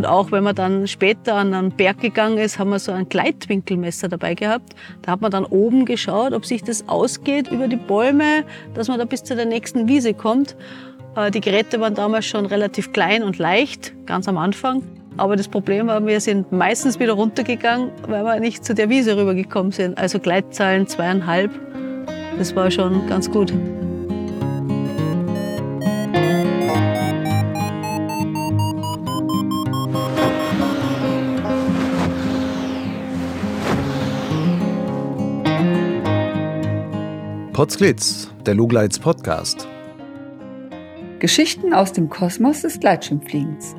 Und auch wenn man dann später an einen Berg gegangen ist, haben wir so ein Gleitwinkelmesser dabei gehabt. Da hat man dann oben geschaut, ob sich das ausgeht über die Bäume, dass man da bis zu der nächsten Wiese kommt. Äh, die Geräte waren damals schon relativ klein und leicht, ganz am Anfang. Aber das Problem war, wir sind meistens wieder runtergegangen, weil wir nicht zu der Wiese rübergekommen sind. Also Gleitzahlen zweieinhalb, das war schon ganz gut. Potsglitz, der Lugleits Podcast. Geschichten aus dem Kosmos des Gleitschirmfliegens.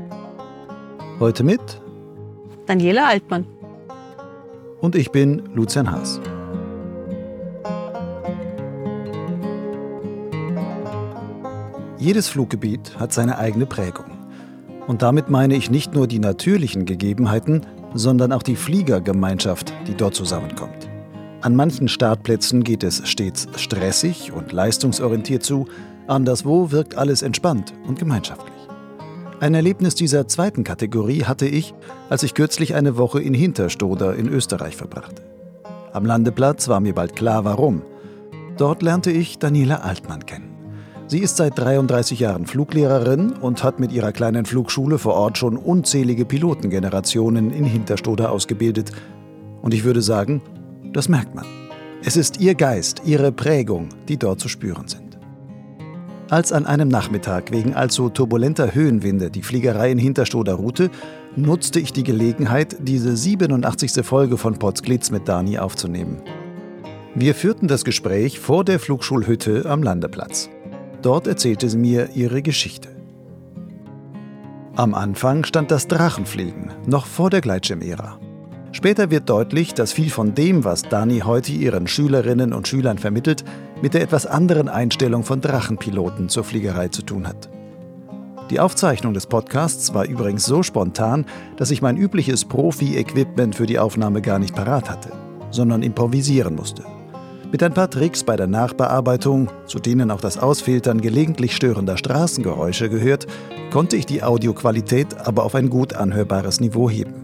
Heute mit Daniela Altmann. Und ich bin Lucian Haas. Jedes Fluggebiet hat seine eigene Prägung. Und damit meine ich nicht nur die natürlichen Gegebenheiten, sondern auch die Fliegergemeinschaft, die dort zusammenkommt. An manchen Startplätzen geht es stets stressig und leistungsorientiert zu, anderswo wirkt alles entspannt und gemeinschaftlich. Ein Erlebnis dieser zweiten Kategorie hatte ich, als ich kürzlich eine Woche in Hinterstoder in Österreich verbrachte. Am Landeplatz war mir bald klar, warum. Dort lernte ich Daniela Altmann kennen. Sie ist seit 33 Jahren Fluglehrerin und hat mit ihrer kleinen Flugschule vor Ort schon unzählige Pilotengenerationen in Hinterstoder ausgebildet. Und ich würde sagen, das merkt man. Es ist ihr Geist, ihre Prägung, die dort zu spüren sind. Als an einem Nachmittag wegen allzu turbulenter Höhenwinde die Fliegerei in Hinterstoder ruhte, nutzte ich die Gelegenheit, diese 87. Folge von Potsglitz mit Dani aufzunehmen. Wir führten das Gespräch vor der Flugschulhütte am Landeplatz. Dort erzählte sie mir ihre Geschichte. Am Anfang stand das Drachenfliegen, noch vor der Gleitschirmära. Später wird deutlich, dass viel von dem, was Dani heute ihren Schülerinnen und Schülern vermittelt, mit der etwas anderen Einstellung von Drachenpiloten zur Fliegerei zu tun hat. Die Aufzeichnung des Podcasts war übrigens so spontan, dass ich mein übliches Profi-Equipment für die Aufnahme gar nicht parat hatte, sondern improvisieren musste. Mit ein paar Tricks bei der Nachbearbeitung, zu denen auch das Ausfiltern gelegentlich störender Straßengeräusche gehört, konnte ich die Audioqualität aber auf ein gut anhörbares Niveau heben.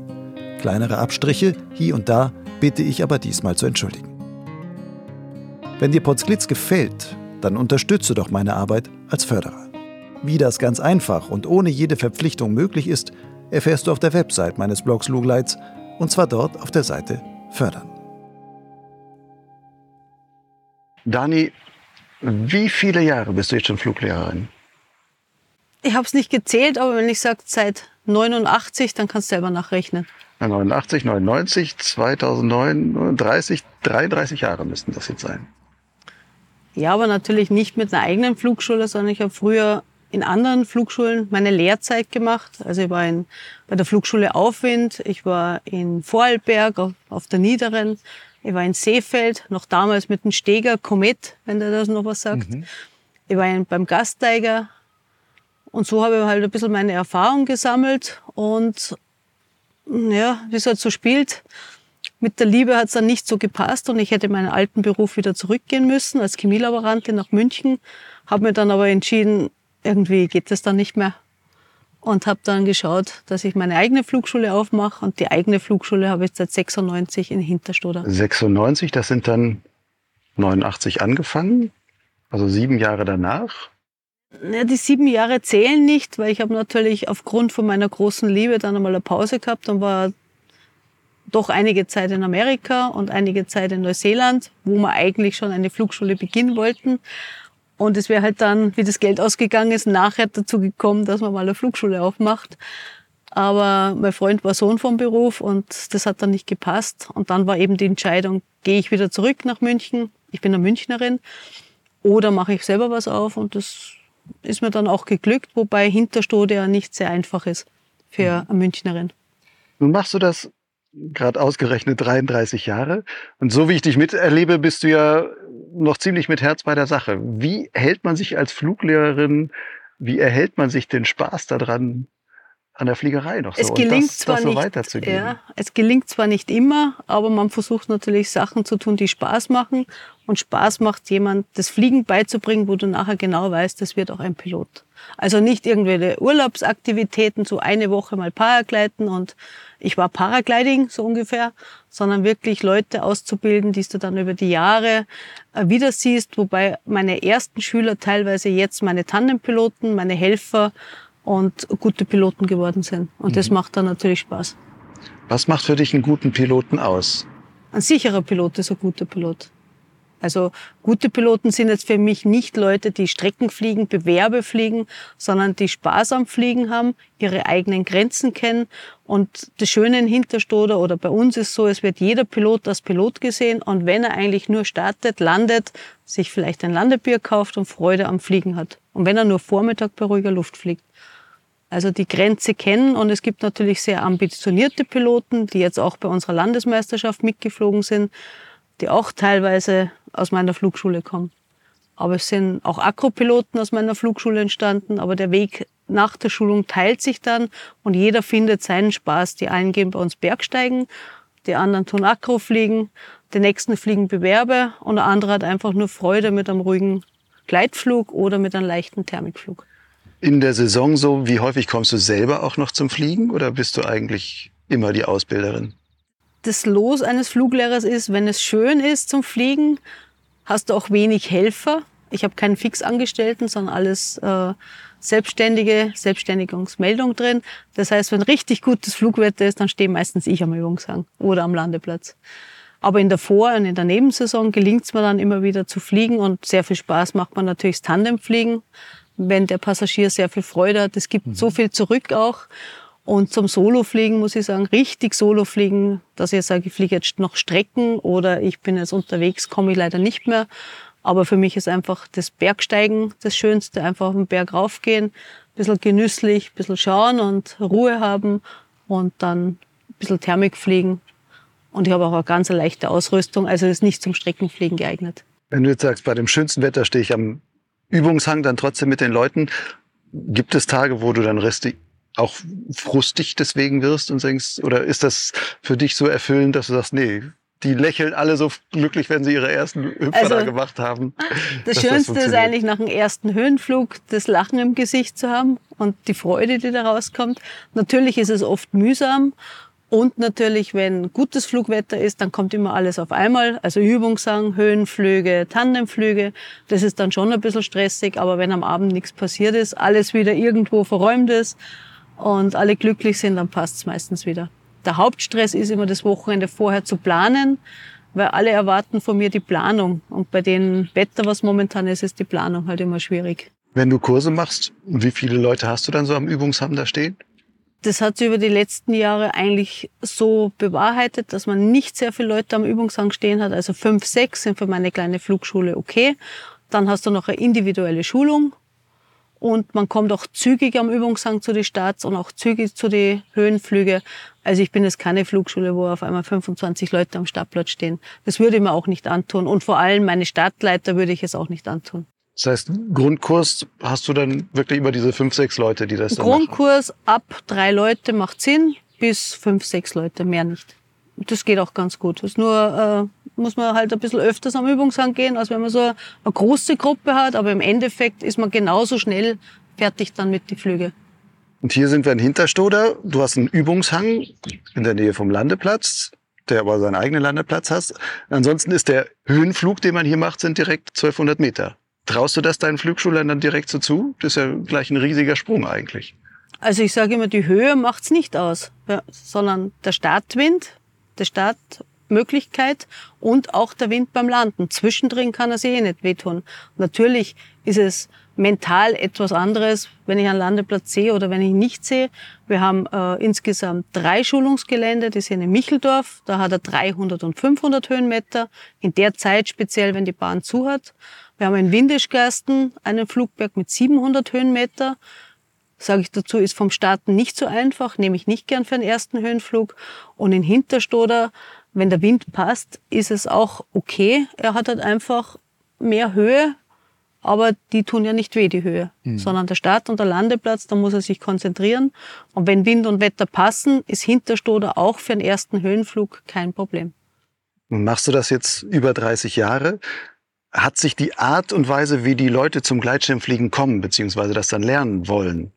Kleinere Abstriche hier und da bitte ich aber diesmal zu entschuldigen. Wenn dir Potsglitz gefällt, dann unterstütze doch meine Arbeit als Förderer. Wie das ganz einfach und ohne jede Verpflichtung möglich ist, erfährst du auf der Website meines Blogs Lugleits und zwar dort auf der Seite Fördern. Dani, wie viele Jahre bist du jetzt schon Fluglehrerin? Ich habe es nicht gezählt, aber wenn ich sage seit 89, dann kannst du selber nachrechnen. 89, 99, 2009, 30, 33 Jahre müssten das jetzt sein. Ja, aber natürlich nicht mit einer eigenen Flugschule, sondern ich habe früher in anderen Flugschulen meine Lehrzeit gemacht. Also ich war in, bei der Flugschule Aufwind, ich war in Vorarlberg auf, auf der Niederen, ich war in Seefeld, noch damals mit dem Steger Komet, wenn der das noch was sagt. Mhm. Ich war in, beim Gasteiger und so habe ich halt ein bisschen meine Erfahrung gesammelt und ja, wie es halt so spielt, mit der Liebe hat es dann nicht so gepasst und ich hätte meinen alten Beruf wieder zurückgehen müssen als Chemielaborantin nach München. Habe mir dann aber entschieden, irgendwie geht das dann nicht mehr und habe dann geschaut, dass ich meine eigene Flugschule aufmache und die eigene Flugschule habe ich seit 96 in Hinterstoder. 96, das sind dann 89 angefangen, also sieben Jahre danach. Ja, die sieben Jahre zählen nicht, weil ich habe natürlich aufgrund von meiner großen Liebe dann einmal eine Pause gehabt und war doch einige Zeit in Amerika und einige Zeit in Neuseeland, wo wir eigentlich schon eine Flugschule beginnen wollten. Und es wäre halt dann, wie das Geld ausgegangen ist, nachher dazu gekommen, dass man mal eine Flugschule aufmacht. Aber mein Freund war Sohn vom Beruf und das hat dann nicht gepasst. Und dann war eben die Entscheidung, gehe ich wieder zurück nach München, ich bin eine Münchnerin, oder mache ich selber was auf und das ist mir dann auch geglückt, wobei Hinterstode ja nicht sehr einfach ist für mhm. eine Münchnerin. Nun machst du das gerade ausgerechnet 33 Jahre. Und so wie ich dich miterlebe, bist du ja noch ziemlich mit Herz bei der Sache. Wie hält man sich als Fluglehrerin, wie erhält man sich den Spaß daran, an der Fliegerei noch so. Es gelingt das, zwar das so nicht. Ja, es gelingt zwar nicht immer, aber man versucht natürlich Sachen zu tun, die Spaß machen. Und Spaß macht jemand, das Fliegen beizubringen, wo du nachher genau weißt, das wird auch ein Pilot. Also nicht irgendwelche Urlaubsaktivitäten, so eine Woche mal Paragleiten und ich war Paragliding so ungefähr, sondern wirklich Leute auszubilden, die du dann über die Jahre äh, wieder siehst, wobei meine ersten Schüler teilweise jetzt meine Tandempiloten, meine Helfer und gute Piloten geworden sind. Und mhm. das macht dann natürlich Spaß. Was macht für dich einen guten Piloten aus? Ein sicherer Pilot ist ein guter Pilot. Also gute Piloten sind jetzt für mich nicht Leute, die Strecken fliegen, Bewerbe fliegen, sondern die Spaß am Fliegen haben, ihre eigenen Grenzen kennen. Und das Schöne in Hinterstoder oder bei uns ist so, es wird jeder Pilot als Pilot gesehen und wenn er eigentlich nur startet, landet, sich vielleicht ein Landebier kauft und Freude am Fliegen hat. Und wenn er nur Vormittag bei ruhiger Luft fliegt. Also die Grenze kennen und es gibt natürlich sehr ambitionierte Piloten, die jetzt auch bei unserer Landesmeisterschaft mitgeflogen sind die auch teilweise aus meiner Flugschule kommen. Aber es sind auch Akropiloten aus meiner Flugschule entstanden, aber der Weg nach der Schulung teilt sich dann und jeder findet seinen Spaß. Die einen gehen bei uns Bergsteigen, die anderen tun Akrofliegen, die nächsten fliegen Bewerbe und der andere hat einfach nur Freude mit einem ruhigen Gleitflug oder mit einem leichten Thermikflug. In der Saison so, wie häufig kommst du selber auch noch zum Fliegen oder bist du eigentlich immer die Ausbilderin? das Los eines Fluglehrers ist, wenn es schön ist zum Fliegen, hast du auch wenig Helfer. Ich habe keinen Fixangestellten, sondern alles äh, selbstständige Selbstständigungsmeldung drin. Das heißt, wenn richtig gutes Flugwetter ist, dann stehe meistens ich am Übungshang oder am Landeplatz. Aber in der Vor- und in der Nebensaison gelingt es mir dann immer wieder zu fliegen und sehr viel Spaß macht man natürlich das Tandemfliegen, wenn der Passagier sehr viel Freude hat. Es gibt mhm. so viel zurück auch. Und zum Solofliegen muss ich sagen, richtig Solofliegen, dass ich sage, ich fliege jetzt noch Strecken oder ich bin jetzt unterwegs, komme ich leider nicht mehr. Aber für mich ist einfach das Bergsteigen das Schönste, einfach auf den Berg raufgehen, ein bisschen genüsslich, ein bisschen schauen und Ruhe haben und dann ein bisschen Thermik fliegen. Und ich habe auch eine ganz leichte Ausrüstung, also ist nicht zum Streckenfliegen geeignet. Wenn du jetzt sagst, bei dem schönsten Wetter stehe ich am Übungshang dann trotzdem mit den Leuten, gibt es Tage, wo du dann richtig auch frustig deswegen wirst und denkst, oder ist das für dich so erfüllend, dass du sagst, nee, die lächeln alle so glücklich, wenn sie ihre ersten Hüpfer also, da gemacht haben. Das Schönste das ist eigentlich nach dem ersten Höhenflug das Lachen im Gesicht zu haben und die Freude, die da rauskommt. Natürlich ist es oft mühsam und natürlich, wenn gutes Flugwetter ist, dann kommt immer alles auf einmal. Also Übungshang, Höhenflüge, Tandemflüge. Das ist dann schon ein bisschen stressig, aber wenn am Abend nichts passiert ist, alles wieder irgendwo verräumt ist, und alle glücklich sind, dann passt es meistens wieder. Der Hauptstress ist immer das Wochenende vorher zu planen, weil alle erwarten von mir die Planung. Und bei dem Wetter, was momentan ist, ist die Planung halt immer schwierig. Wenn du Kurse machst, wie viele Leute hast du dann so am Übungshang da stehen? Das hat sich über die letzten Jahre eigentlich so bewahrheitet, dass man nicht sehr viele Leute am Übungshang stehen hat. Also fünf, sechs sind für meine kleine Flugschule okay. Dann hast du noch eine individuelle Schulung und man kommt auch zügig am Übungshang zu den Starts und auch zügig zu den Höhenflüge. Also ich bin jetzt keine Flugschule, wo auf einmal 25 Leute am Startplatz stehen. Das würde ich mir auch nicht antun. Und vor allem meine Startleiter würde ich es auch nicht antun. Das heißt, Grundkurs hast du dann wirklich über diese fünf, sechs Leute, die das dann Grundkurs machen? ab drei Leute macht Sinn, bis fünf, sechs Leute, mehr nicht. Das geht auch ganz gut. Das nur äh, muss man halt ein bisschen öfters am Übungshang gehen, als wenn man so eine große Gruppe hat. Aber im Endeffekt ist man genauso schnell fertig dann mit den Flügen. Und hier sind wir in Hinterstoder. Du hast einen Übungshang in der Nähe vom Landeplatz, der aber seinen eigenen Landeplatz hast. Ansonsten ist der Höhenflug, den man hier macht, sind direkt 1200 Meter. Traust du das deinen Flugschulern dann direkt so zu? Das ist ja gleich ein riesiger Sprung eigentlich. Also ich sage immer, die Höhe macht's nicht aus, ja, sondern der Startwind, der Start Möglichkeit und auch der Wind beim Landen. Zwischendrin kann er sich eh nicht wehtun. Natürlich ist es mental etwas anderes, wenn ich einen Landeplatz sehe oder wenn ich nicht sehe. Wir haben äh, insgesamt drei Schulungsgelände, die sind in Micheldorf, da hat er 300 und 500 Höhenmeter, in der Zeit speziell, wenn die Bahn zu hat. Wir haben in Windischgersten einen Flugberg mit 700 Höhenmeter, sage ich dazu, ist vom Starten nicht so einfach, nehme ich nicht gern für den ersten Höhenflug. Und in Hinterstoder wenn der Wind passt, ist es auch okay. Er hat halt einfach mehr Höhe, aber die tun ja nicht weh, die Höhe, mhm. sondern der Start und der Landeplatz, da muss er sich konzentrieren. Und wenn Wind und Wetter passen, ist Hinterstoder auch für den ersten Höhenflug kein Problem. Nun machst du das jetzt über 30 Jahre. Hat sich die Art und Weise, wie die Leute zum Gleitschirmfliegen kommen, beziehungsweise das dann lernen wollen,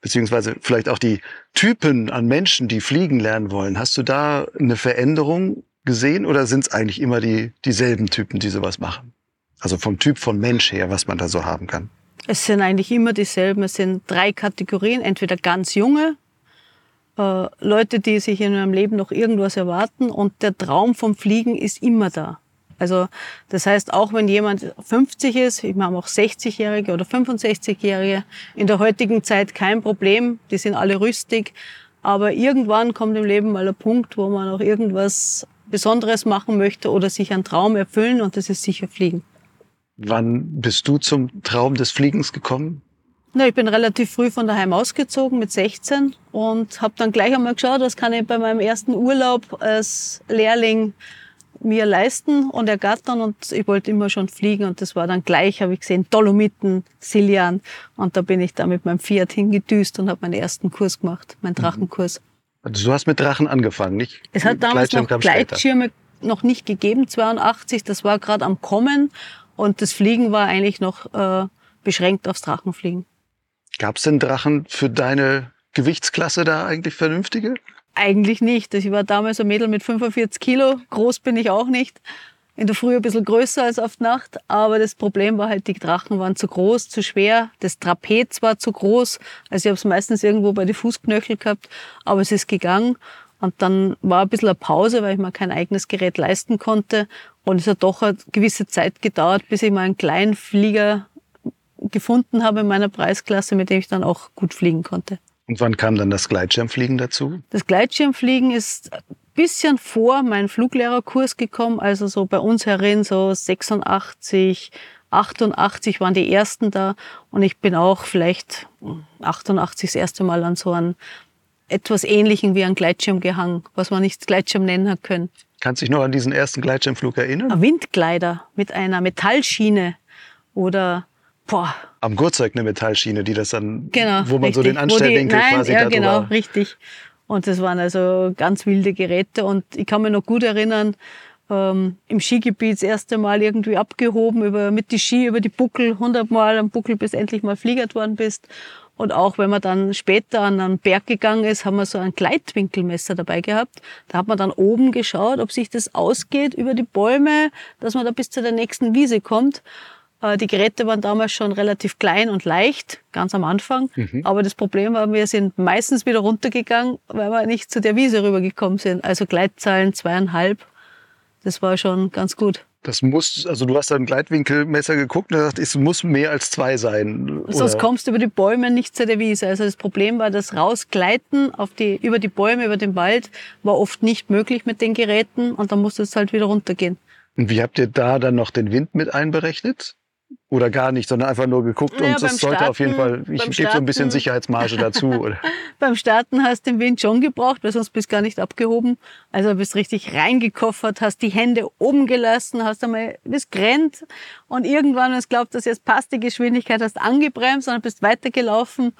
beziehungsweise vielleicht auch die Typen an Menschen, die fliegen lernen wollen, hast du da eine Veränderung gesehen oder sind es eigentlich immer die, dieselben Typen, die sowas machen? Also vom Typ von Mensch her, was man da so haben kann. Es sind eigentlich immer dieselben. Es sind drei Kategorien. Entweder ganz junge, äh, Leute, die sich in ihrem Leben noch irgendwas erwarten und der Traum vom Fliegen ist immer da. Also das heißt, auch wenn jemand 50 ist, ich meine auch 60-Jährige oder 65-Jährige, in der heutigen Zeit kein Problem, die sind alle rüstig, aber irgendwann kommt im Leben mal ein Punkt, wo man auch irgendwas Besonderes machen möchte oder sich einen Traum erfüllen und das ist sicher Fliegen. Wann bist du zum Traum des Fliegens gekommen? Na, ich bin relativ früh von daheim ausgezogen mit 16 und habe dann gleich einmal geschaut, was kann ich bei meinem ersten Urlaub als Lehrling mir leisten und ergattern und ich wollte immer schon fliegen und das war dann gleich, habe ich gesehen, Dolomiten, Siljan und da bin ich da mit meinem Fiat hingedüst und habe meinen ersten Kurs gemacht, meinen mhm. Drachenkurs. Also du hast mit Drachen angefangen, nicht? Es hat damals noch Gleitschirme noch nicht gegeben, 82, das war gerade am Kommen und das Fliegen war eigentlich noch äh, beschränkt aufs Drachenfliegen. Gab es denn Drachen für deine Gewichtsklasse da eigentlich vernünftige? Eigentlich nicht. Ich war damals ein Mädel mit 45 Kilo. Groß bin ich auch nicht. In der Früh ein bisschen größer als auf Nacht. Aber das Problem war halt, die Drachen waren zu groß, zu schwer. Das Trapez war zu groß. Also ich habe es meistens irgendwo bei den Fußknöchel gehabt. Aber es ist gegangen. Und dann war ein bisschen eine Pause, weil ich mir kein eigenes Gerät leisten konnte. Und es hat doch eine gewisse Zeit gedauert, bis ich mal einen kleinen Flieger gefunden habe in meiner Preisklasse, mit dem ich dann auch gut fliegen konnte. Und wann kam dann das Gleitschirmfliegen dazu? Das Gleitschirmfliegen ist ein bisschen vor meinem Fluglehrerkurs gekommen, also so bei uns herin so 86, 88 waren die ersten da und ich bin auch vielleicht 88 das erste Mal an so einem etwas ähnlichen wie ein Gleitschirm gehangen, was man nicht Gleitschirm nennen hat können. Kannst du dich noch an diesen ersten Gleitschirmflug erinnern? Ein Windgleiter mit einer Metallschiene oder boah. Am Gurtzeug eine Metallschiene, die das dann, genau, wo man richtig. so den Anstellwinkel nein, quasi ja, da genau, richtig. Und das waren also ganz wilde Geräte und ich kann mich noch gut erinnern, ähm, im Skigebiet das erste Mal irgendwie abgehoben über, mit die Ski über die Buckel, hundertmal am Buckel, bis endlich mal fliegert worden bist. Und auch wenn man dann später an einen Berg gegangen ist, haben wir so ein Gleitwinkelmesser dabei gehabt. Da hat man dann oben geschaut, ob sich das ausgeht über die Bäume, dass man da bis zu der nächsten Wiese kommt. Äh, die Geräte waren damals schon relativ klein und leicht, ganz am Anfang. Mhm. Aber das Problem war, wir sind meistens wieder runtergegangen, weil wir nicht zu der Wiese rübergekommen sind. Also Gleitzahlen zweieinhalb. Das war schon ganz gut. Das muss, also du hast da ein Gleitwinkelmesser geguckt und gesagt, es muss mehr als zwei sein. Oder? Sonst kommst du über die Bäume nicht zu der Wiese. Also das Problem war, das Rausgleiten auf die, über die Bäume, über den Wald war oft nicht möglich mit den Geräten und dann musste es halt wieder runtergehen. Und wie habt ihr da dann noch den Wind mit einberechnet? Oder gar nicht, sondern einfach nur geguckt naja, und das sollte Starten, auf jeden Fall, ich gebe so ein bisschen Sicherheitsmarge dazu. Oder? beim Starten hast du den Wind schon gebraucht, weil sonst bist du gar nicht abgehoben. Also bist richtig reingekoffert, hast die Hände oben gelassen, hast einmal, bist grennt und irgendwann, wenn du glaubt, dass jetzt passt die Geschwindigkeit, hast angebremst, sondern bist weitergelaufen.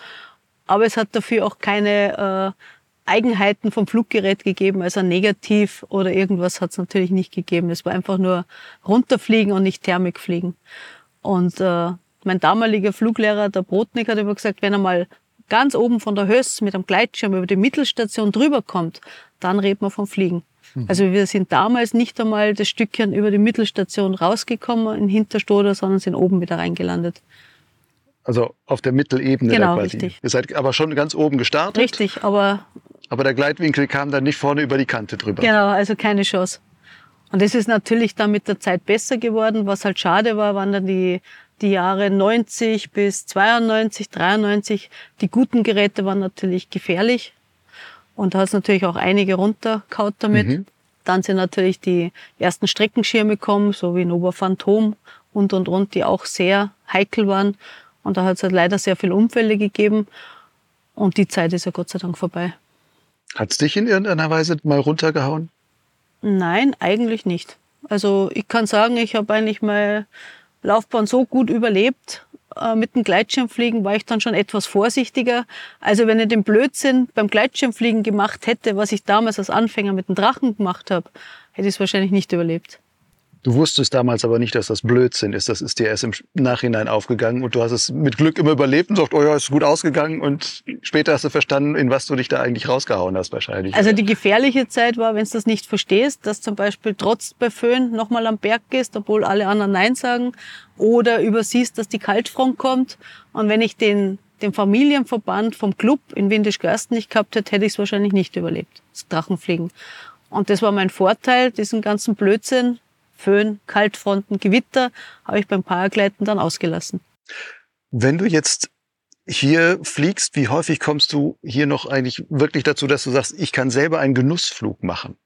Aber es hat dafür auch keine äh, Eigenheiten vom Fluggerät gegeben, also negativ oder irgendwas hat es natürlich nicht gegeben. Es war einfach nur runterfliegen und nicht Thermikfliegen. Und äh, mein damaliger Fluglehrer, der Brotnik, hat immer gesagt, wenn er mal ganz oben von der Höss mit einem Gleitschirm über die Mittelstation drüber kommt, dann redet man vom Fliegen. Mhm. Also wir sind damals nicht einmal das Stückchen über die Mittelstation rausgekommen in Hinterstoder, sondern sind oben wieder reingelandet. Also auf der Mittelebene genau, quasi. Richtig. Ihr seid aber schon ganz oben gestartet. Richtig, aber. Aber der Gleitwinkel kam dann nicht vorne über die Kante drüber. Genau, also keine Chance. Und das ist natürlich dann mit der Zeit besser geworden. Was halt schade war, waren dann die, die Jahre 90 bis 92, 93. Die guten Geräte waren natürlich gefährlich. Und da hat es natürlich auch einige runtergehaut damit. Mhm. Dann sind natürlich die ersten Streckenschirme gekommen, so wie Nova Phantom und, und, und, die auch sehr heikel waren. Und da hat es halt leider sehr viele Unfälle gegeben. Und die Zeit ist ja Gott sei Dank vorbei. Hat es dich in irgendeiner Weise mal runtergehauen? Nein, eigentlich nicht. Also ich kann sagen, ich habe eigentlich mein Laufbahn so gut überlebt. Äh, mit dem Gleitschirmfliegen war ich dann schon etwas vorsichtiger. Also wenn ich den Blödsinn beim Gleitschirmfliegen gemacht hätte, was ich damals als Anfänger mit dem Drachen gemacht habe, hätte ich es wahrscheinlich nicht überlebt. Du wusstest damals aber nicht, dass das Blödsinn ist. Das ist dir erst im Nachhinein aufgegangen und du hast es mit Glück immer überlebt und sagst, oh ja, ist gut ausgegangen und später hast du verstanden, in was du dich da eigentlich rausgehauen hast wahrscheinlich. Also die gefährliche Zeit war, wenn du das nicht verstehst, dass zum Beispiel trotz bei Föhn nochmal am Berg gehst, obwohl alle anderen Nein sagen oder übersiehst, dass die Kaltfront kommt und wenn ich den den Familienverband vom Club in Windisch-Gersten nicht gehabt hätte, hätte ich es wahrscheinlich nicht überlebt, das Drachenfliegen. Und das war mein Vorteil, diesen ganzen Blödsinn Föhn, Kaltfronten, Gewitter habe ich beim Paragleiten dann ausgelassen. Wenn du jetzt hier fliegst, wie häufig kommst du hier noch eigentlich wirklich dazu, dass du sagst, ich kann selber einen Genussflug machen?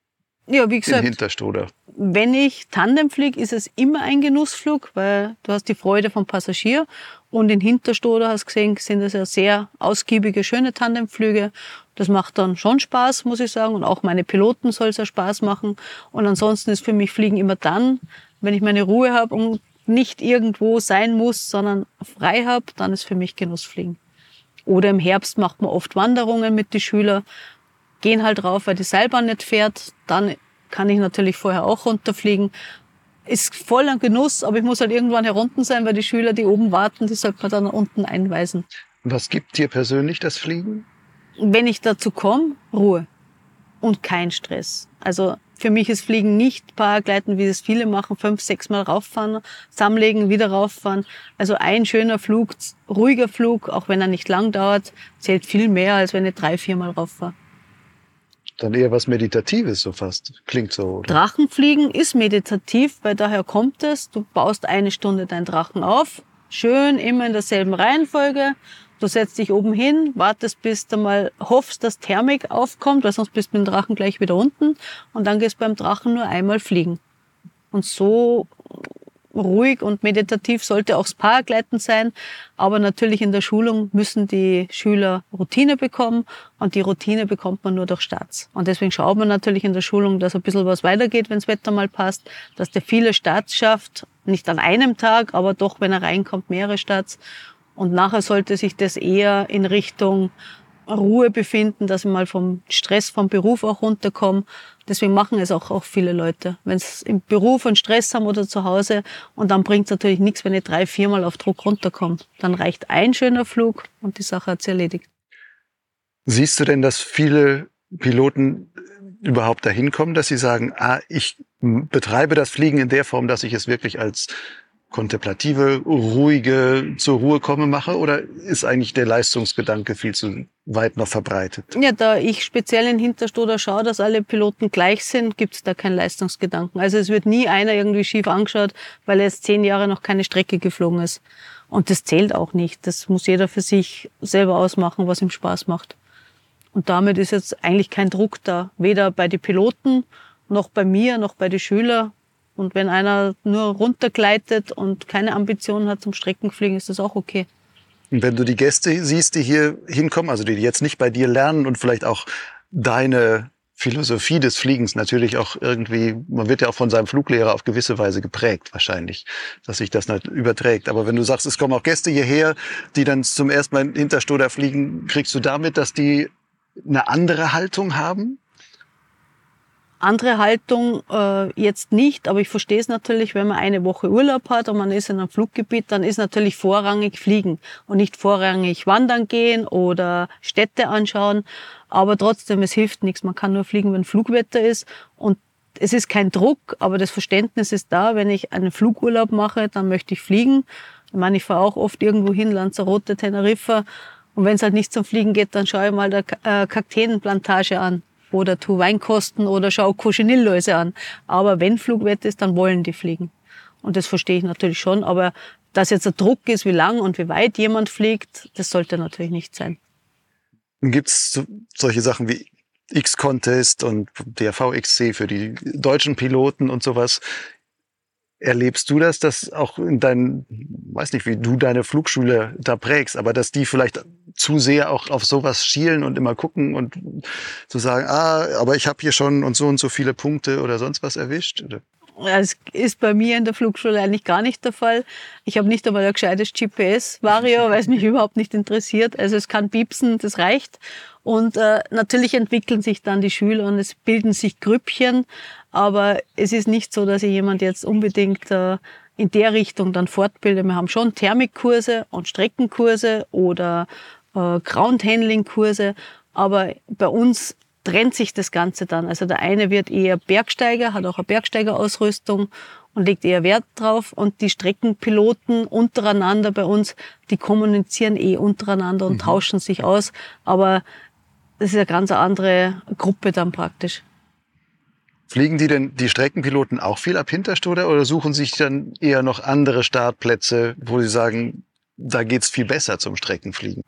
Ja, wie gesagt, Hinterstoder. wenn ich Tandem fliege, ist es immer ein Genussflug, weil du hast die Freude vom Passagier und in Hinterstoder hast gesehen, sind es ja sehr ausgiebige, schöne Tandemflüge. Das macht dann schon Spaß, muss ich sagen. Und auch meine Piloten soll es ja Spaß machen. Und ansonsten ist für mich Fliegen immer dann, wenn ich meine Ruhe habe und nicht irgendwo sein muss, sondern frei habe, dann ist für mich Genussfliegen. Oder im Herbst macht man oft Wanderungen mit den Schülern gehen halt rauf, weil die Seilbahn nicht fährt. Dann kann ich natürlich vorher auch runterfliegen. Ist voll ein Genuss, aber ich muss halt irgendwann herunten sein, weil die Schüler, die oben warten, die sollte man dann unten einweisen. Was gibt dir persönlich das Fliegen? Wenn ich dazu komme, Ruhe und kein Stress. Also für mich ist Fliegen nicht Paragleiten, wie es viele machen, fünf, sechs Mal rauffahren, zusammenlegen, wieder rauffahren. Also ein schöner Flug, ruhiger Flug, auch wenn er nicht lang dauert, zählt viel mehr, als wenn ich drei, vier Mal rauffahre. Dann eher was Meditatives, so fast. Klingt so. Oder? Drachenfliegen ist meditativ, weil daher kommt es. Du baust eine Stunde deinen Drachen auf. Schön, immer in derselben Reihenfolge. Du setzt dich oben hin, wartest, bis du mal hoffst, dass Thermik aufkommt, weil sonst bist du mit dem Drachen gleich wieder unten. Und dann gehst du beim Drachen nur einmal fliegen. Und so ruhig und meditativ sollte auch das Paragleiten sein. Aber natürlich in der Schulung müssen die Schüler Routine bekommen und die Routine bekommt man nur durch Starts. Und deswegen schaut man natürlich in der Schulung, dass ein bisschen was weitergeht, wenn das Wetter mal passt, dass der viele Starts schafft, nicht an einem Tag, aber doch, wenn er reinkommt, mehrere Starts. Und nachher sollte sich das eher in Richtung Ruhe befinden, dass ich mal vom Stress vom Beruf auch runterkomme. Deswegen machen es auch, auch viele Leute. Wenn es im Beruf einen Stress haben oder zu Hause und dann bringt es natürlich nichts, wenn ich drei, viermal auf Druck runterkomme. Dann reicht ein schöner Flug und die Sache hat sich erledigt. Siehst du denn, dass viele Piloten überhaupt dahin kommen, dass sie sagen, ah, ich betreibe das Fliegen in der Form, dass ich es wirklich als kontemplative, ruhige, zur Ruhe komme mache? Oder ist eigentlich der Leistungsgedanke viel zu weit noch verbreitet? Ja, da ich speziell in Hinterstoder schaue, dass alle Piloten gleich sind, gibt es da keinen Leistungsgedanken. Also es wird nie einer irgendwie schief angeschaut, weil er jetzt zehn Jahre noch keine Strecke geflogen ist. Und das zählt auch nicht. Das muss jeder für sich selber ausmachen, was ihm Spaß macht. Und damit ist jetzt eigentlich kein Druck da. Weder bei den Piloten, noch bei mir, noch bei den Schülern. Und wenn einer nur runtergleitet und keine Ambitionen hat zum Streckenfliegen, ist das auch okay. Und wenn du die Gäste siehst, die hier hinkommen, also die jetzt nicht bei dir lernen und vielleicht auch deine Philosophie des Fliegens natürlich auch irgendwie, man wird ja auch von seinem Fluglehrer auf gewisse Weise geprägt wahrscheinlich, dass sich das nicht überträgt. Aber wenn du sagst, es kommen auch Gäste hierher, die dann zum ersten Mal hinter Stoder fliegen, kriegst du damit, dass die eine andere Haltung haben? Andere Haltung äh, jetzt nicht, aber ich verstehe es natürlich, wenn man eine Woche Urlaub hat und man ist in einem Fluggebiet, dann ist natürlich vorrangig Fliegen und nicht vorrangig wandern gehen oder Städte anschauen. Aber trotzdem, es hilft nichts. Man kann nur fliegen, wenn Flugwetter ist. Und es ist kein Druck, aber das Verständnis ist da. Wenn ich einen Flugurlaub mache, dann möchte ich fliegen. Ich meine, ich fahre auch oft irgendwo hin, Lanzarote, Teneriffa. Und wenn es halt nicht zum Fliegen geht, dann schaue ich mal der äh, Kakteenplantage an oder tu Weinkosten oder schau Cochineal-Läuse an. Aber wenn Flugwetter ist, dann wollen die fliegen. Und das verstehe ich natürlich schon. Aber dass jetzt der Druck ist, wie lang und wie weit jemand fliegt, das sollte natürlich nicht sein. Gibt es solche Sachen wie X-Contest und DRV-XC für die deutschen Piloten und sowas? Erlebst du das, dass auch in deinen, weiß nicht, wie du deine Flugschule da prägst, aber dass die vielleicht zu sehr auch auf sowas schielen und immer gucken und zu sagen, ah, aber ich habe hier schon und so und so viele Punkte oder sonst was erwischt? Das ist bei mir in der Flugschule eigentlich gar nicht der Fall. Ich habe nicht einmal ein gescheites GPS-Vario, weil es mich überhaupt nicht interessiert. Also es kann piepsen, das reicht. Und äh, natürlich entwickeln sich dann die Schüler und es bilden sich Grüppchen. Aber es ist nicht so, dass ich jemand jetzt unbedingt äh, in der Richtung dann fortbilde. Wir haben schon Thermikkurse und Streckenkurse oder äh, Ground-Handling-Kurse. Aber bei uns trennt sich das Ganze dann. Also der eine wird eher Bergsteiger, hat auch eine Bergsteigerausrüstung und legt eher Wert drauf. Und die Streckenpiloten untereinander bei uns, die kommunizieren eh untereinander und mhm. tauschen sich aus. Aber das ist eine ganz andere Gruppe dann praktisch. Fliegen die denn die Streckenpiloten auch viel ab Hinterstoder oder suchen sich dann eher noch andere Startplätze, wo sie sagen, da geht's viel besser zum Streckenfliegen?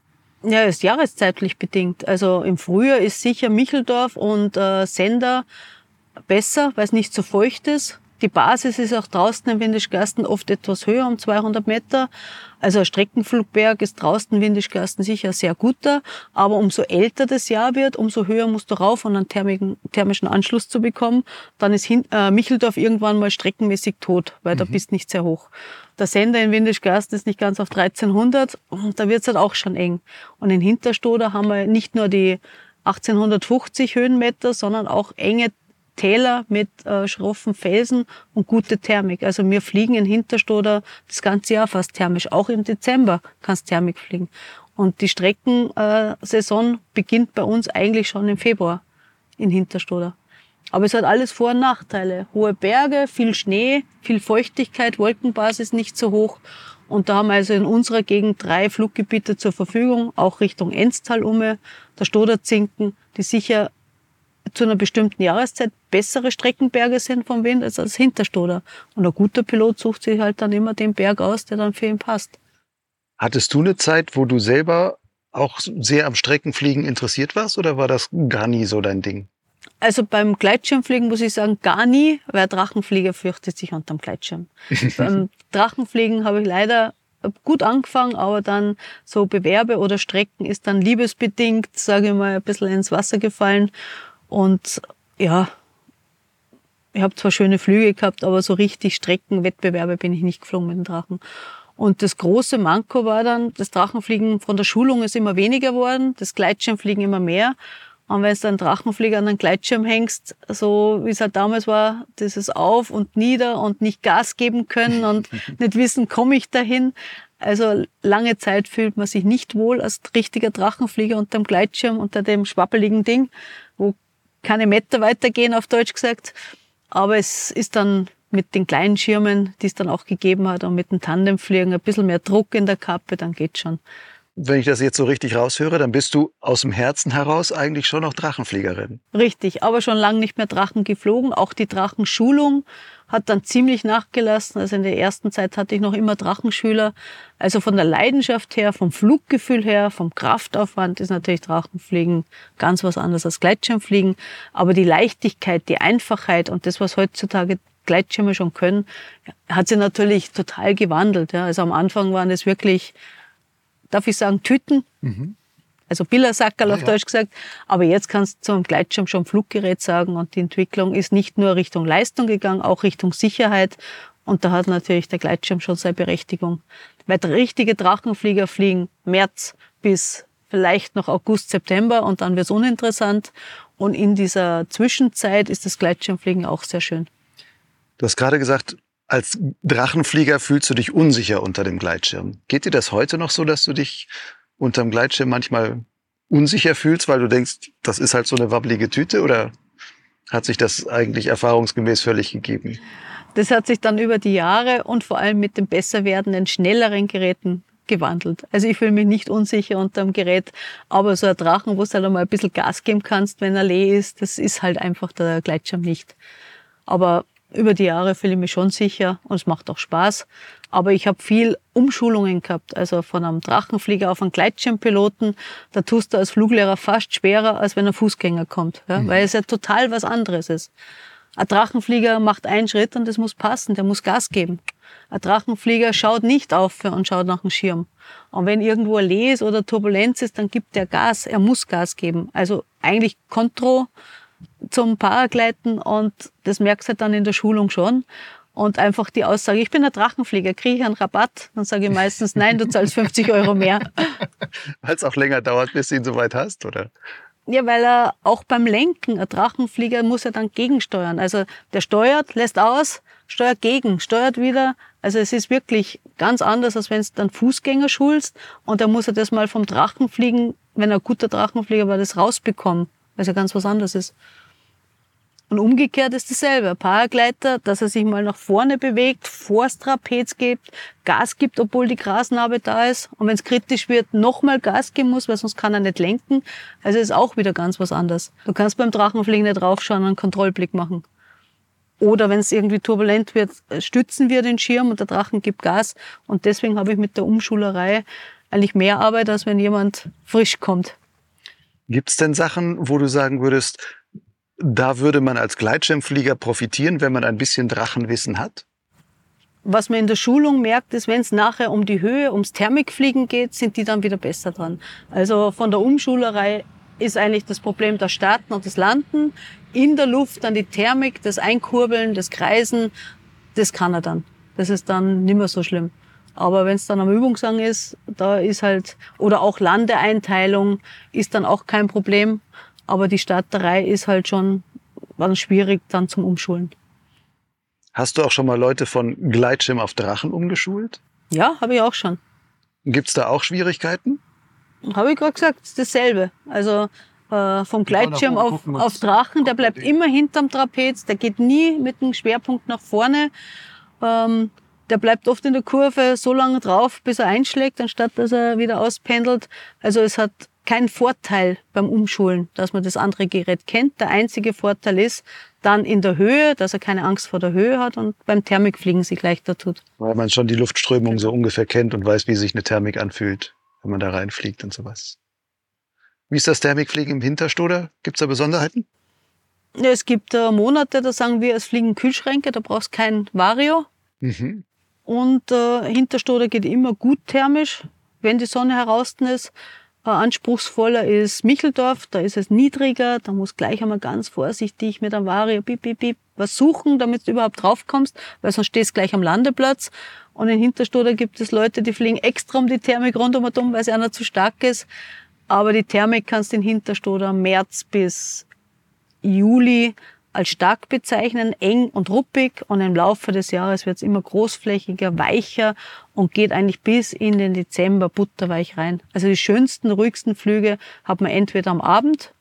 Ja, ist jahreszeitlich bedingt. Also im Frühjahr ist sicher Micheldorf und äh, Sender besser, weil es nicht so feucht ist. Die Basis ist auch draußen im Windischgarsten oft etwas höher, um 200 Meter. Also ein Streckenflugberg ist draußen im Windischgarsten sicher sehr guter. Aber umso älter das Jahr wird, umso höher musst du rauf, um einen thermischen Anschluss zu bekommen. Dann ist äh, Micheldorf irgendwann mal streckenmäßig tot, weil mhm. da bist nicht sehr hoch. Der Sender in Windischgarsten ist nicht ganz auf 1300 und da wird es halt auch schon eng. Und in Hinterstoder haben wir nicht nur die 1850 Höhenmeter, sondern auch enge Täler mit äh, schroffen Felsen und gute Thermik. Also wir fliegen in Hinterstoder das ganze Jahr fast thermisch. Auch im Dezember kannst Thermik fliegen. Und die Streckensaison beginnt bei uns eigentlich schon im Februar in Hinterstoder. Aber es hat alles Vor- und Nachteile. Hohe Berge, viel Schnee, viel Feuchtigkeit, Wolkenbasis nicht so hoch. Und da haben wir also in unserer Gegend drei Fluggebiete zur Verfügung, auch Richtung Enztal ume, der Stoderzinken, die sicher zu einer bestimmten Jahreszeit bessere Streckenberge sind vom Wind als das Hinterstoder. Und ein guter Pilot sucht sich halt dann immer den Berg aus, der dann für ihn passt. Hattest du eine Zeit, wo du selber auch sehr am Streckenfliegen interessiert warst oder war das gar nie so dein Ding? Also beim Gleitschirmfliegen muss ich sagen, gar nie, weil Drachenflieger fürchtet sich unterm Gleitschirm. beim Drachenfliegen habe ich leider gut angefangen, aber dann so Bewerbe oder Strecken ist dann liebesbedingt, sage ich mal, ein bisschen ins Wasser gefallen. Und ja, ich habe zwar schöne Flüge gehabt, aber so richtig Streckenwettbewerbe bin ich nicht geflogen mit dem Drachen. Und das große Manko war dann, das Drachenfliegen von der Schulung ist immer weniger geworden, das Gleitschirmfliegen immer mehr. Und wenn du einen Drachenflieger an einen Gleitschirm hängst, so wie es halt damals war, dieses Auf und Nieder und nicht Gas geben können und nicht wissen, komme ich dahin. Also lange Zeit fühlt man sich nicht wohl als richtiger Drachenflieger unter dem Gleitschirm, unter dem schwappeligen Ding, wo keine Meter weitergehen, auf Deutsch gesagt. Aber es ist dann mit den kleinen Schirmen, die es dann auch gegeben hat, und mit dem Tandemfliegen ein bisschen mehr Druck in der Kappe, dann geht's schon. Wenn ich das jetzt so richtig raushöre, dann bist du aus dem Herzen heraus eigentlich schon noch Drachenfliegerin. Richtig, aber schon lange nicht mehr Drachen geflogen. Auch die Drachenschulung hat dann ziemlich nachgelassen. Also in der ersten Zeit hatte ich noch immer Drachenschüler. Also von der Leidenschaft her, vom Fluggefühl her, vom Kraftaufwand ist natürlich Drachenfliegen ganz was anderes als Gleitschirmfliegen. Aber die Leichtigkeit, die Einfachheit und das, was heutzutage Gleitschirme schon können, hat sich natürlich total gewandelt. Also am Anfang waren es wirklich darf ich sagen, Tüten. Mhm. Also Billersackerl ja, auf Deutsch gesagt. Aber jetzt kannst du zum Gleitschirm schon Fluggerät sagen und die Entwicklung ist nicht nur Richtung Leistung gegangen, auch Richtung Sicherheit. Und da hat natürlich der Gleitschirm schon seine Berechtigung. Weil richtige Drachenflieger fliegen März bis vielleicht noch August, September und dann wird es uninteressant. Und in dieser Zwischenzeit ist das Gleitschirmfliegen auch sehr schön. Du hast gerade gesagt, als Drachenflieger fühlst du dich unsicher unter dem Gleitschirm. Geht dir das heute noch so, dass du dich unterm Gleitschirm manchmal unsicher fühlst, weil du denkst, das ist halt so eine wabbelige Tüte oder hat sich das eigentlich erfahrungsgemäß völlig gegeben? Das hat sich dann über die Jahre und vor allem mit den besser werdenden, schnelleren Geräten gewandelt. Also ich fühle mich nicht unsicher unter dem Gerät, aber so ein Drachen, wo du halt einmal ein bisschen Gas geben kannst, wenn er leer ist, das ist halt einfach der Gleitschirm nicht. Aber über die Jahre fühle ich mich schon sicher und es macht auch Spaß. Aber ich habe viel Umschulungen gehabt, also von einem Drachenflieger auf einen Gleitschirmpiloten. Da tust du als Fluglehrer fast schwerer, als wenn ein Fußgänger kommt, ja? Mhm. weil es ja total was anderes ist. Ein Drachenflieger macht einen Schritt und das muss passen, der muss Gas geben. Ein Drachenflieger schaut nicht auf und schaut nach dem Schirm. Und wenn irgendwo ein Les oder Turbulenz ist, dann gibt der Gas, er muss Gas geben. Also eigentlich Kontro zum Paragleiten und das merkst du halt dann in der Schulung schon. Und einfach die Aussage, ich bin ein Drachenflieger, kriege ich einen Rabatt? Dann sage ich meistens, nein, du zahlst 50 Euro mehr. Weil es auch länger dauert, bis du ihn soweit hast, oder? Ja, weil er auch beim Lenken, ein Drachenflieger muss ja dann gegensteuern. Also der steuert, lässt aus, steuert gegen, steuert wieder. Also es ist wirklich ganz anders, als wenn du dann Fußgänger schulst und dann muss er das mal vom Drachenfliegen, wenn er ein guter Drachenflieger war, das rausbekommen, es ja ganz was anderes ist. Und umgekehrt ist dasselbe. Paragleiter, dass er sich mal nach vorne bewegt, vors Trapez gibt, Gas gibt, obwohl die Grasnarbe da ist. Und wenn es kritisch wird, nochmal Gas geben muss, weil sonst kann er nicht lenken. Also ist auch wieder ganz was anderes. Du kannst beim Drachenfliegen nicht draufschauen und einen Kontrollblick machen. Oder wenn es irgendwie turbulent wird, stützen wir den Schirm und der Drachen gibt Gas. Und deswegen habe ich mit der Umschulerei eigentlich mehr Arbeit, als wenn jemand frisch kommt. Gibt es denn Sachen, wo du sagen würdest, da würde man als Gleitschirmflieger profitieren, wenn man ein bisschen Drachenwissen hat? Was man in der Schulung merkt, ist, wenn es nachher um die Höhe, ums Thermikfliegen geht, sind die dann wieder besser dran. Also von der Umschulerei ist eigentlich das Problem das Starten und das Landen. In der Luft dann die Thermik, das Einkurbeln, das Kreisen, das kann er dann. Das ist dann nicht mehr so schlimm. Aber wenn es dann am Übungsgang ist, da ist halt, oder auch Landeeinteilung ist dann auch kein Problem. Aber die Starterei ist halt schon dann schwierig dann zum Umschulen. Hast du auch schon mal Leute von Gleitschirm auf Drachen umgeschult? Ja, habe ich auch schon. Gibt es da auch Schwierigkeiten? Habe ich gerade gesagt, dasselbe. Also äh, vom Gleitschirm auf, auf Drachen, der bleibt immer hinterm Trapez, der geht nie mit dem Schwerpunkt nach vorne. Ähm, der bleibt oft in der Kurve so lange drauf, bis er einschlägt, anstatt dass er wieder auspendelt. Also es hat kein Vorteil beim Umschulen, dass man das andere Gerät kennt. Der einzige Vorteil ist dann in der Höhe, dass er keine Angst vor der Höhe hat und beim Thermikfliegen sich leichter tut. Weil man schon die Luftströmung so ungefähr kennt und weiß, wie sich eine Thermik anfühlt, wenn man da reinfliegt und sowas. Wie ist das Thermikfliegen im Hinterstoder? Gibt es da Besonderheiten? Es gibt äh, Monate, da sagen wir, es fliegen Kühlschränke, da brauchst kein Vario. Mhm. Und äh, Hinterstoder geht immer gut thermisch, wenn die Sonne heraus ist. Äh, anspruchsvoller ist Micheldorf, da ist es niedriger, da muss gleich einmal ganz vorsichtig mit einem Vario bip, bip, bip, was suchen, damit du überhaupt draufkommst, weil sonst stehst du gleich am Landeplatz. Und in Hinterstoder gibt es Leute, die fliegen extra um die Thermik rundum und um, weil sie einer zu stark ist. Aber die Thermik kannst du in Hinterstoder März bis Juli als stark bezeichnen, eng und ruppig und im Laufe des Jahres wird es immer großflächiger, weicher und geht eigentlich bis in den Dezember butterweich rein. Also die schönsten, ruhigsten Flüge hat man entweder am Abend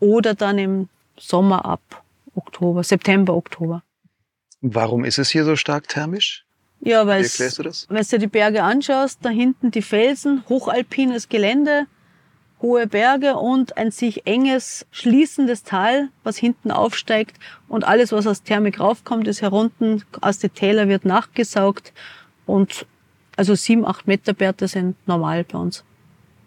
oder dann im Sommer ab Oktober, September, Oktober. Warum ist es hier so stark thermisch? Ja, weil wenn du dir die Berge anschaust, da hinten die Felsen, hochalpines Gelände, hohe Berge und ein sich enges, schließendes Tal, was hinten aufsteigt und alles, was aus Thermik raufkommt, ist herunten, aus den Tälern wird nachgesaugt und also sieben, acht Meter Bärte sind normal bei uns.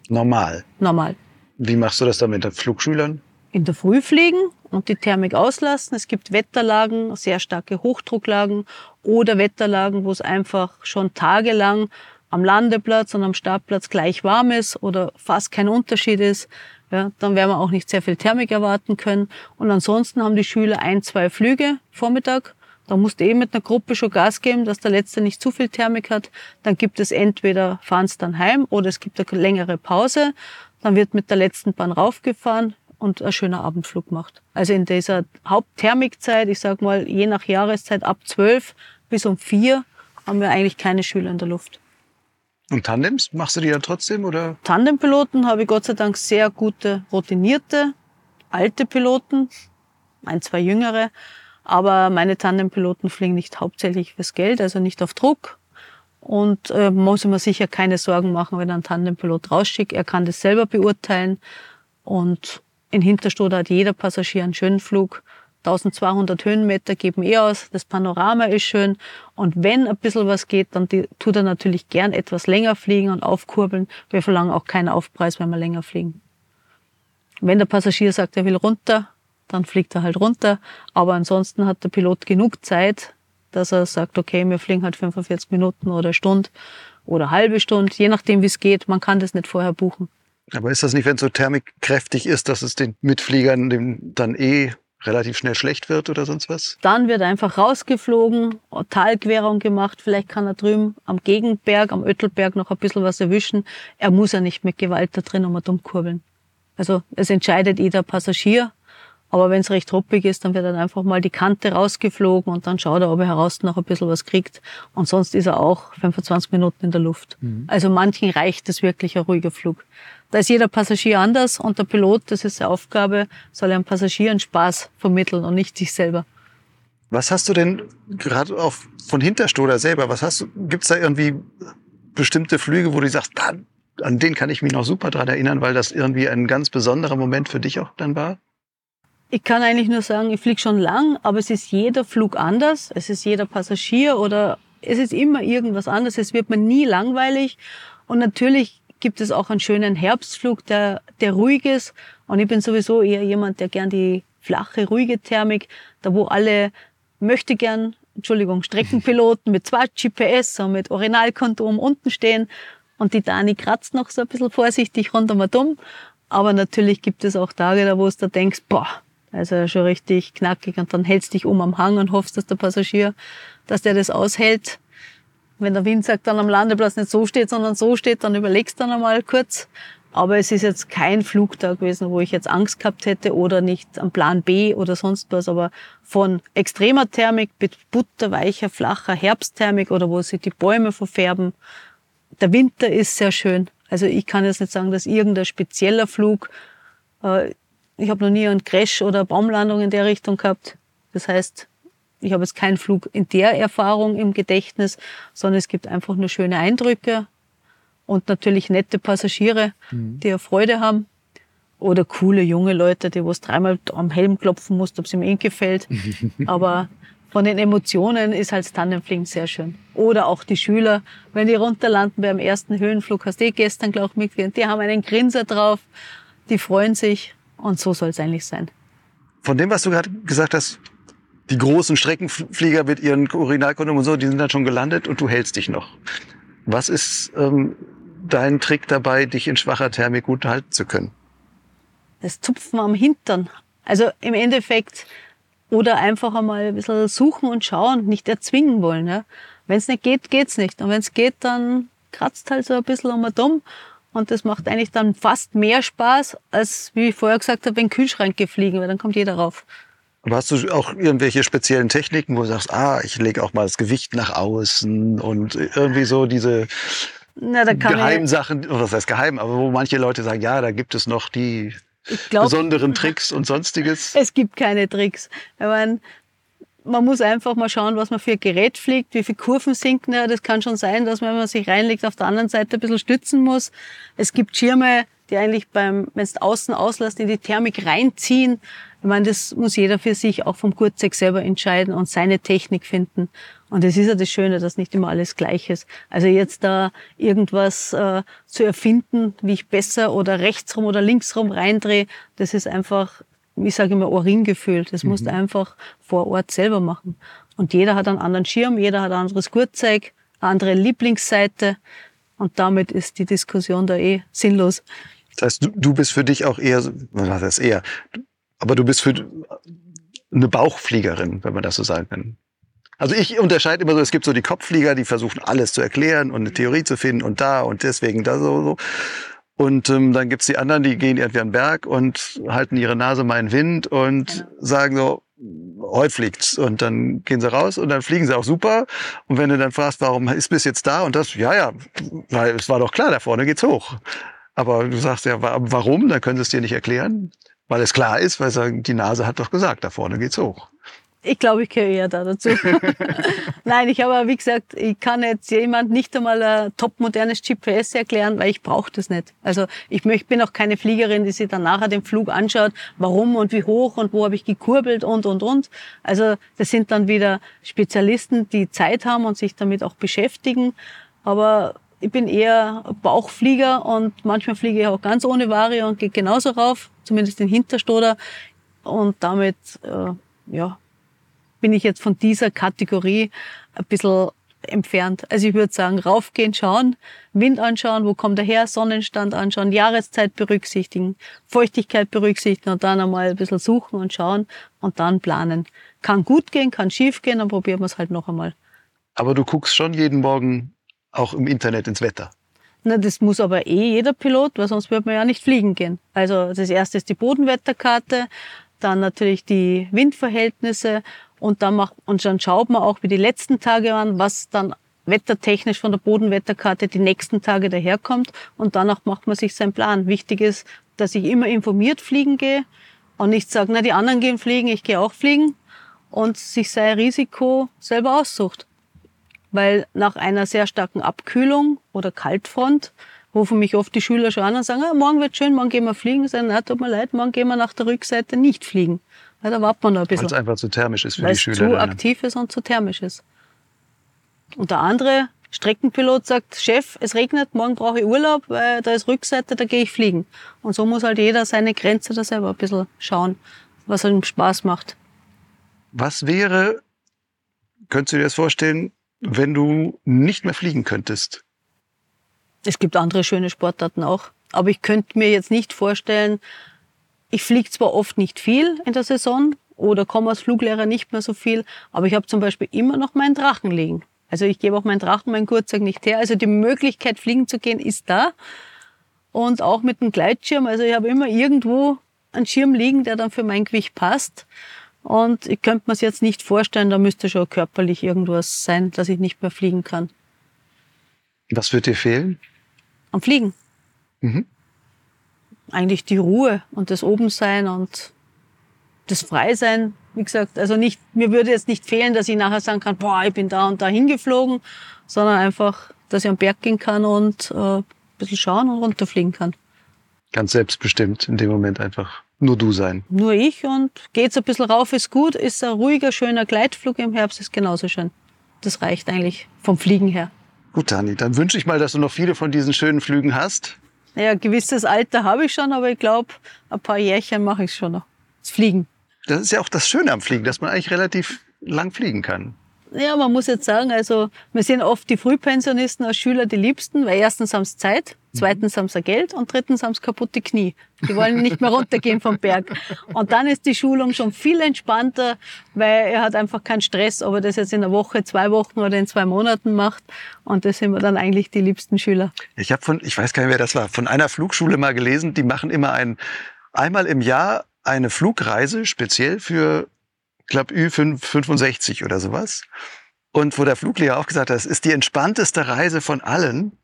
Normal? Normal. Wie machst du das dann mit den Flugschülern? In der Früh fliegen und die Thermik auslassen. Es gibt Wetterlagen, sehr starke Hochdrucklagen oder Wetterlagen, wo es einfach schon tagelang am Landeplatz und am Startplatz gleich warm ist oder fast kein Unterschied ist, ja, dann werden wir auch nicht sehr viel Thermik erwarten können. Und ansonsten haben die Schüler ein, zwei Flüge Vormittag. Da musst du eh mit einer Gruppe schon Gas geben, dass der Letzte nicht zu viel Thermik hat. Dann gibt es entweder fahren sie dann heim oder es gibt eine längere Pause. Dann wird mit der letzten Bahn raufgefahren und ein schöner Abendflug gemacht. Also in dieser Hauptthermikzeit, ich sag mal, je nach Jahreszeit ab zwölf bis um vier haben wir eigentlich keine Schüler in der Luft. Und Tandems, machst du die dann trotzdem oder? Tandempiloten habe ich Gott sei Dank sehr gute, routinierte, alte Piloten, ein, zwei jüngere. Aber meine Tandempiloten fliegen nicht hauptsächlich fürs Geld, also nicht auf Druck. Und äh, muss man sicher keine Sorgen machen, wenn ein Tandempilot rausschickt. Er kann das selber beurteilen. Und in Hinterstoder hat jeder Passagier einen schönen Flug. 1200 Höhenmeter geben eh aus, das Panorama ist schön und wenn ein bisschen was geht, dann die, tut er natürlich gern etwas länger fliegen und aufkurbeln. Wir verlangen auch keinen Aufpreis, wenn wir länger fliegen. Wenn der Passagier sagt, er will runter, dann fliegt er halt runter, aber ansonsten hat der Pilot genug Zeit, dass er sagt, okay, wir fliegen halt 45 Minuten oder Stunde oder halbe Stunde, je nachdem wie es geht, man kann das nicht vorher buchen. Aber ist das nicht, wenn es so thermikkräftig ist, dass es den Mitfliegern dann eh relativ schnell schlecht wird oder sonst was? Dann wird er einfach rausgeflogen, Talquerung gemacht, vielleicht kann er drüben am Gegenberg, am Öttelberg noch ein bisschen was erwischen. Er muss ja nicht mit Gewalt da drin um dumm kurbeln. Also es entscheidet jeder Passagier. Aber wenn es recht ruppig ist, dann wird dann einfach mal die Kante rausgeflogen und dann schaut er, ob er heraus noch ein bisschen was kriegt. Und sonst ist er auch 25 Minuten in der Luft. Mhm. Also manchen reicht es wirklich ein ruhiger Flug. Da ist jeder Passagier anders und der Pilot, das ist seine Aufgabe, soll einem Passagier einen Spaß vermitteln und nicht sich selber. Was hast du denn gerade auch von Hinterstoder selber, was hast du, gibt's da irgendwie bestimmte Flüge, wo du sagst, da, an den kann ich mich noch super dran erinnern, weil das irgendwie ein ganz besonderer Moment für dich auch dann war? Ich kann eigentlich nur sagen, ich fliege schon lang, aber es ist jeder Flug anders. Es ist jeder Passagier oder es ist immer irgendwas anderes. Es wird mir nie langweilig. Und natürlich gibt es auch einen schönen Herbstflug, der, der ruhig ist. Und ich bin sowieso eher jemand, der gern die flache, ruhige Thermik, da wo alle möchte gern, Entschuldigung, Streckenpiloten mit zwei GPS und mit Originalkonto unten stehen. Und die Dani kratzt noch so ein bisschen vorsichtig rundum dumm. Aber natürlich gibt es auch Tage, da wo du denkst, boah, also schon richtig knackig und dann hältst dich um am Hang und hoffst, dass der Passagier, dass der das aushält wenn der Wind sagt, dann am Landeplatz nicht so steht, sondern so steht, dann überlegst du dann einmal kurz. Aber es ist jetzt kein Flugtag gewesen, wo ich jetzt Angst gehabt hätte oder nicht am Plan B oder sonst was. Aber von extremer Thermik mit butterweicher, flacher Herbstthermik oder wo sich die Bäume verfärben. Der Winter ist sehr schön. Also ich kann jetzt nicht sagen, dass irgendein spezieller Flug, äh, ich habe noch nie einen Crash oder Baumlandung in der Richtung gehabt. Das heißt, ich habe jetzt keinen Flug in der Erfahrung im Gedächtnis, sondern es gibt einfach nur schöne Eindrücke und natürlich nette Passagiere, mhm. die ja Freude haben. Oder coole junge Leute, die was dreimal am Helm klopfen musst, ob es ihm eh gefällt. Aber von den Emotionen ist halt Tandemfliegen sehr schön. Oder auch die Schüler, wenn die runterlanden beim ersten Höhenflug, hast du eh gestern, glaube ich, mitgekriegt, die haben einen Grinser drauf, die freuen sich und so soll es eigentlich sein. Von dem, was du gerade gesagt hast, die großen Streckenflieger mit ihren Urinalkondom und so, die sind dann schon gelandet und du hältst dich noch. Was ist ähm, dein Trick dabei, dich in schwacher Thermik gut halten zu können? Das Zupfen am Hintern. Also im Endeffekt oder einfach einmal ein bisschen suchen und schauen, nicht erzwingen wollen. Ja? Wenn es nicht geht, geht's nicht. Und wenn es geht, dann kratzt halt so ein bisschen um um. Und das macht eigentlich dann fast mehr Spaß, als wie ich vorher gesagt habe, wenn Kühlschränke fliegen, weil dann kommt jeder rauf. Aber hast du auch irgendwelche speziellen Techniken, wo du sagst, ah, ich lege auch mal das Gewicht nach außen und irgendwie so diese Na, Geheimsachen, oder was heißt geheim, aber wo manche Leute sagen, ja, da gibt es noch die glaub, besonderen Tricks und sonstiges? Es gibt keine Tricks. Ich meine, man muss einfach mal schauen, was man für ein Gerät fliegt, wie viele Kurven sinken da. Das kann schon sein, dass man, wenn man sich reinlegt, auf der anderen Seite ein bisschen stützen muss. Es gibt Schirme, die eigentlich beim, wenn es außen auslässt, in die Thermik reinziehen. Ich meine, das muss jeder für sich auch vom Kurzseck selber entscheiden und seine Technik finden. Und es ist ja das Schöne, dass nicht immer alles gleich ist. Also jetzt da irgendwas äh, zu erfinden, wie ich besser oder rechtsrum oder linksrum reindrehe, das ist einfach, ich sage immer, Uringefühl. Das mhm. musst du einfach vor Ort selber machen. Und jeder hat einen anderen Schirm, jeder hat ein anderes Gurtzeug, eine andere Lieblingsseite. Und damit ist die Diskussion da eh sinnlos. Das heißt, du, du bist für dich auch eher, was heißt eher, aber du bist für eine Bauchfliegerin, wenn man das so sagen kann. Also ich unterscheide immer so, es gibt so die Kopfflieger, die versuchen alles zu erklären und eine Theorie zu finden und da und deswegen da so. so. Und ähm, dann gibt's die anderen, die gehen irgendwie an den Berg und halten ihre Nase mal in den Wind und genau. sagen so, heute fliegt's. Und dann gehen sie raus und dann fliegen sie auch super. Und wenn du dann fragst, warum ist bis jetzt da und das, ja, ja, weil es war doch klar, da vorne geht's hoch. Aber du sagst ja, warum? Dann können sie es dir nicht erklären. Weil es klar ist, weil sagen, die Nase hat doch gesagt, da vorne geht's hoch. Ich glaube, ich gehöre eher da dazu. Nein, ich habe, wie gesagt, ich kann jetzt jemand nicht einmal ein topmodernes GPS erklären, weil ich brauche das nicht. Also ich bin auch keine Fliegerin, die sich dann nachher den Flug anschaut, warum und wie hoch und wo habe ich gekurbelt und, und, und. Also das sind dann wieder Spezialisten, die Zeit haben und sich damit auch beschäftigen. Aber ich bin eher Bauchflieger und manchmal fliege ich auch ganz ohne Vario und gehe genauso rauf, zumindest den Hinterstoder. Und damit, äh, ja, bin ich jetzt von dieser Kategorie ein bisschen entfernt. Also ich würde sagen, raufgehen, schauen, Wind anschauen, wo kommt er her, Sonnenstand anschauen, Jahreszeit berücksichtigen, Feuchtigkeit berücksichtigen und dann einmal ein bisschen suchen und schauen und dann planen. Kann gut gehen, kann schief gehen, dann probieren wir es halt noch einmal. Aber du guckst schon jeden Morgen auch im Internet ins Wetter. Na, das muss aber eh jeder Pilot, weil sonst würde man ja nicht fliegen gehen. Also das erste ist die Bodenwetterkarte, dann natürlich die Windverhältnisse und dann macht, und dann schaut man auch wie die letzten Tage waren, was dann wettertechnisch von der Bodenwetterkarte die nächsten Tage daherkommt und danach macht man sich seinen Plan. Wichtig ist, dass ich immer informiert fliegen gehe und nicht sage, na, die anderen gehen fliegen, ich gehe auch fliegen und sich sein Risiko selber aussucht. Weil nach einer sehr starken Abkühlung oder Kaltfront rufen mich oft die Schüler schon an und sagen, ah, morgen wird schön, morgen gehen wir fliegen. Ich sage, na, tut mir leid, morgen gehen wir nach der Rückseite nicht fliegen. Ja, da wartet man noch ein bisschen. Weil es einfach zu thermisch ist für Weil die Schüler. zu aktiv ist und zu thermisch ist. Und der andere Streckenpilot sagt, Chef, es regnet, morgen brauche ich Urlaub, weil da ist Rückseite, da gehe ich fliegen. Und so muss halt jeder seine Grenze da selber ein bisschen schauen, was ihm Spaß macht. Was wäre, könntest du dir das vorstellen, wenn du nicht mehr fliegen könntest? Es gibt andere schöne Sportarten auch. Aber ich könnte mir jetzt nicht vorstellen, ich fliege zwar oft nicht viel in der Saison oder komme als Fluglehrer nicht mehr so viel, aber ich habe zum Beispiel immer noch meinen Drachen liegen. Also ich gebe auch meinen Drachen, meinen Gurtzeug nicht her. Also die Möglichkeit, fliegen zu gehen, ist da. Und auch mit dem Gleitschirm. Also ich habe immer irgendwo einen Schirm liegen, der dann für mein Gewicht passt. Und ich könnte mir es jetzt nicht vorstellen, da müsste schon körperlich irgendwas sein, dass ich nicht mehr fliegen kann. Was wird dir fehlen? Am Fliegen. Mhm. Eigentlich die Ruhe und das Obensein und das Freisein. Wie gesagt, also nicht, mir würde jetzt nicht fehlen, dass ich nachher sagen kann, boah, ich bin da und da hingeflogen, sondern einfach, dass ich am Berg gehen kann und äh, ein bisschen schauen und runterfliegen kann. Ganz selbstbestimmt in dem Moment einfach nur du sein. Nur ich und geht's ein bisschen rauf, ist gut, ist ein ruhiger, schöner Gleitflug im Herbst, ist genauso schön. Das reicht eigentlich vom Fliegen her. Gut, Dani, dann wünsche ich mal, dass du noch viele von diesen schönen Flügen hast. Naja, ein gewisses Alter habe ich schon, aber ich glaube, ein paar Jährchen mache ich schon noch. Das Fliegen. Das ist ja auch das Schöne am Fliegen, dass man eigentlich relativ lang fliegen kann. Ja, man muss jetzt sagen, also wir sind oft die Frühpensionisten als Schüler die Liebsten, weil erstens haben sie Zeit, zweitens haben sie Geld und drittens haben sie kaputte Knie. Die wollen nicht mehr runtergehen vom Berg. Und dann ist die Schulung schon viel entspannter, weil er hat einfach keinen Stress, ob er das jetzt in einer Woche, zwei Wochen oder in zwei Monaten macht. Und das sind wir dann eigentlich die liebsten Schüler. Ich habe von, ich weiß gar nicht, wer das war, von einer Flugschule mal gelesen, die machen immer ein, einmal im Jahr eine Flugreise speziell für, ich glaube, Ü65 oder sowas. Und wo der Fluglehrer auch gesagt hat, das ist die entspannteste Reise von allen,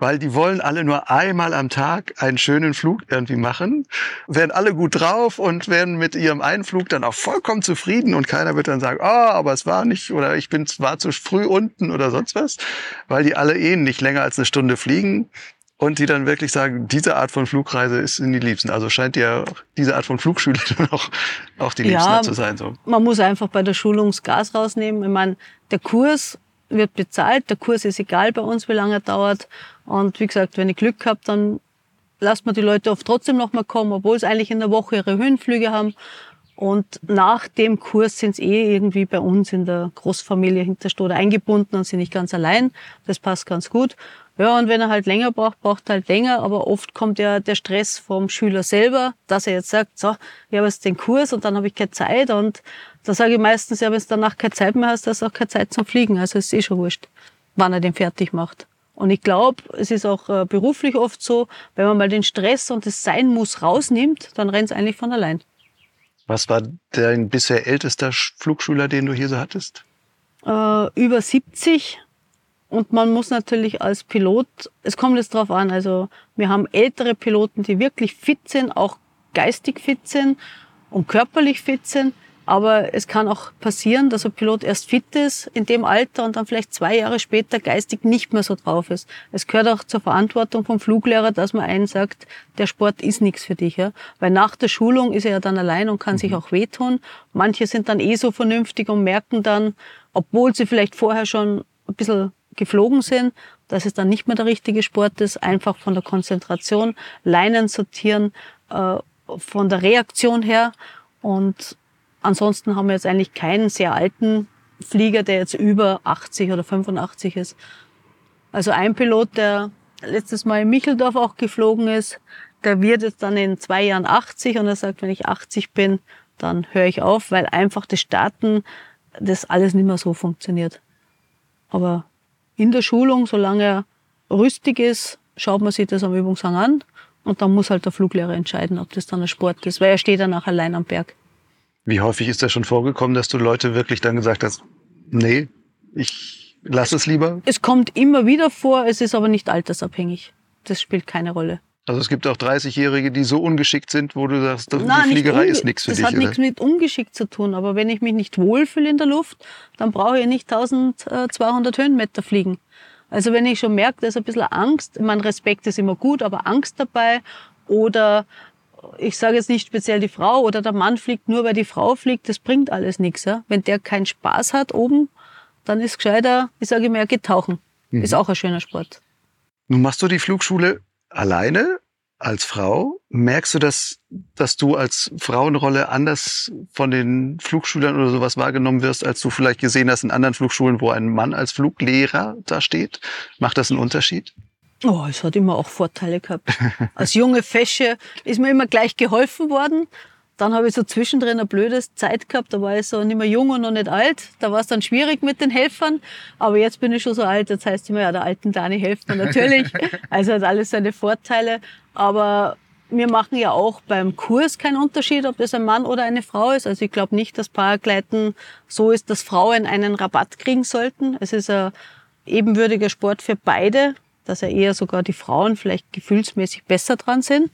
weil die wollen alle nur einmal am Tag einen schönen Flug irgendwie machen, werden alle gut drauf und werden mit ihrem Einflug dann auch vollkommen zufrieden und keiner wird dann sagen, ah, aber es war nicht oder ich bin war zu früh unten oder sonst was, weil die alle eh nicht länger als eine Stunde fliegen und die dann wirklich sagen, diese Art von Flugreise ist in die Liebsten. Also scheint ja diese Art von Flugschüler dann auch, auch die Liebsten Ja. zu sein. So. Man muss einfach bei der Schulung das Gas rausnehmen. Ich meine, der Kurs wird bezahlt, der Kurs ist egal bei uns, wie lange er dauert. Und wie gesagt, wenn ich Glück habe, dann lasst man die Leute oft trotzdem noch mal kommen, obwohl sie eigentlich in der Woche ihre Höhenflüge haben. Und nach dem Kurs sind sie eh irgendwie bei uns in der Großfamilie Hinterstoder eingebunden und sind nicht ganz allein. Das passt ganz gut. Ja, und wenn er halt länger braucht, braucht er halt länger. Aber oft kommt ja der Stress vom Schüler selber, dass er jetzt sagt, so, ich habe jetzt den Kurs und dann habe ich keine Zeit. Und da sage ich meistens, ja, wenn du danach keine Zeit mehr hast, hast du auch keine Zeit zum Fliegen. Also es ist eh schon wurscht, wann er den fertig macht. Und ich glaube, es ist auch äh, beruflich oft so, wenn man mal den Stress und das Sein muss rausnimmt, dann rennt es eigentlich von allein. Was war dein bisher ältester Sch- Flugschüler, den du hier so hattest? Äh, über 70. Und man muss natürlich als Pilot, es kommt jetzt drauf an, also wir haben ältere Piloten, die wirklich fit sind, auch geistig fit sind und körperlich fit sind. Aber es kann auch passieren, dass ein Pilot erst fit ist in dem Alter und dann vielleicht zwei Jahre später geistig nicht mehr so drauf ist. Es gehört auch zur Verantwortung vom Fluglehrer, dass man einen sagt, der Sport ist nichts für dich. Ja? Weil nach der Schulung ist er ja dann allein und kann sich auch wehtun. Manche sind dann eh so vernünftig und merken dann, obwohl sie vielleicht vorher schon ein bisschen geflogen sind, dass es dann nicht mehr der richtige Sport ist, einfach von der Konzentration, Leinen sortieren, äh, von der Reaktion her. Und ansonsten haben wir jetzt eigentlich keinen sehr alten Flieger, der jetzt über 80 oder 85 ist. Also ein Pilot, der letztes Mal in Micheldorf auch geflogen ist, der wird jetzt dann in zwei Jahren 80 und er sagt, wenn ich 80 bin, dann höre ich auf, weil einfach das Starten, das alles nicht mehr so funktioniert. Aber in der Schulung, solange er rüstig ist, schaut man sich das am Übungshang an und dann muss halt der Fluglehrer entscheiden, ob das dann ein Sport ist, weil er steht danach allein am Berg. Wie häufig ist das schon vorgekommen, dass du Leute wirklich dann gesagt hast, nee, ich lass es lieber? Es kommt immer wieder vor, es ist aber nicht altersabhängig. Das spielt keine Rolle. Also es gibt auch 30-Jährige, die so ungeschickt sind, wo du sagst, Nein, die Fliegerei ist nichts für das dich. Das hat oder? nichts mit ungeschickt zu tun. Aber wenn ich mich nicht wohlfühle in der Luft, dann brauche ich nicht 1200 Höhenmeter fliegen. Also wenn ich schon merke, da ist ein bisschen Angst, mein Respekt ist immer gut, aber Angst dabei oder ich sage jetzt nicht speziell die Frau oder der Mann fliegt nur, weil die Frau fliegt, das bringt alles nichts. Ja? Wenn der keinen Spaß hat oben, dann ist gescheiter, ich sage immer, geht tauchen. Mhm. Ist auch ein schöner Sport. Nun machst du die Flugschule alleine als Frau. Merkst du, dass, dass du als Frauenrolle anders von den Flugschülern oder sowas wahrgenommen wirst, als du vielleicht gesehen hast in anderen Flugschulen, wo ein Mann als Fluglehrer da steht? Macht das einen Unterschied? Oh, es hat immer auch Vorteile gehabt. Als junge Fesche ist mir immer gleich geholfen worden. Dann habe ich so zwischendrin eine blöde Zeit gehabt, da war ich so nicht mehr jung und noch nicht alt. Da war es dann schwierig mit den Helfern. Aber jetzt bin ich schon so alt, jetzt heißt immer, ja, der alten Dani hilft mir natürlich. Also hat alles seine Vorteile. Aber wir machen ja auch beim Kurs keinen Unterschied, ob das ein Mann oder eine Frau ist. Also ich glaube nicht, dass Paragleiten so ist, dass Frauen einen Rabatt kriegen sollten. Es ist ein ebenwürdiger Sport für beide, dass ja eher sogar die Frauen vielleicht gefühlsmäßig besser dran sind.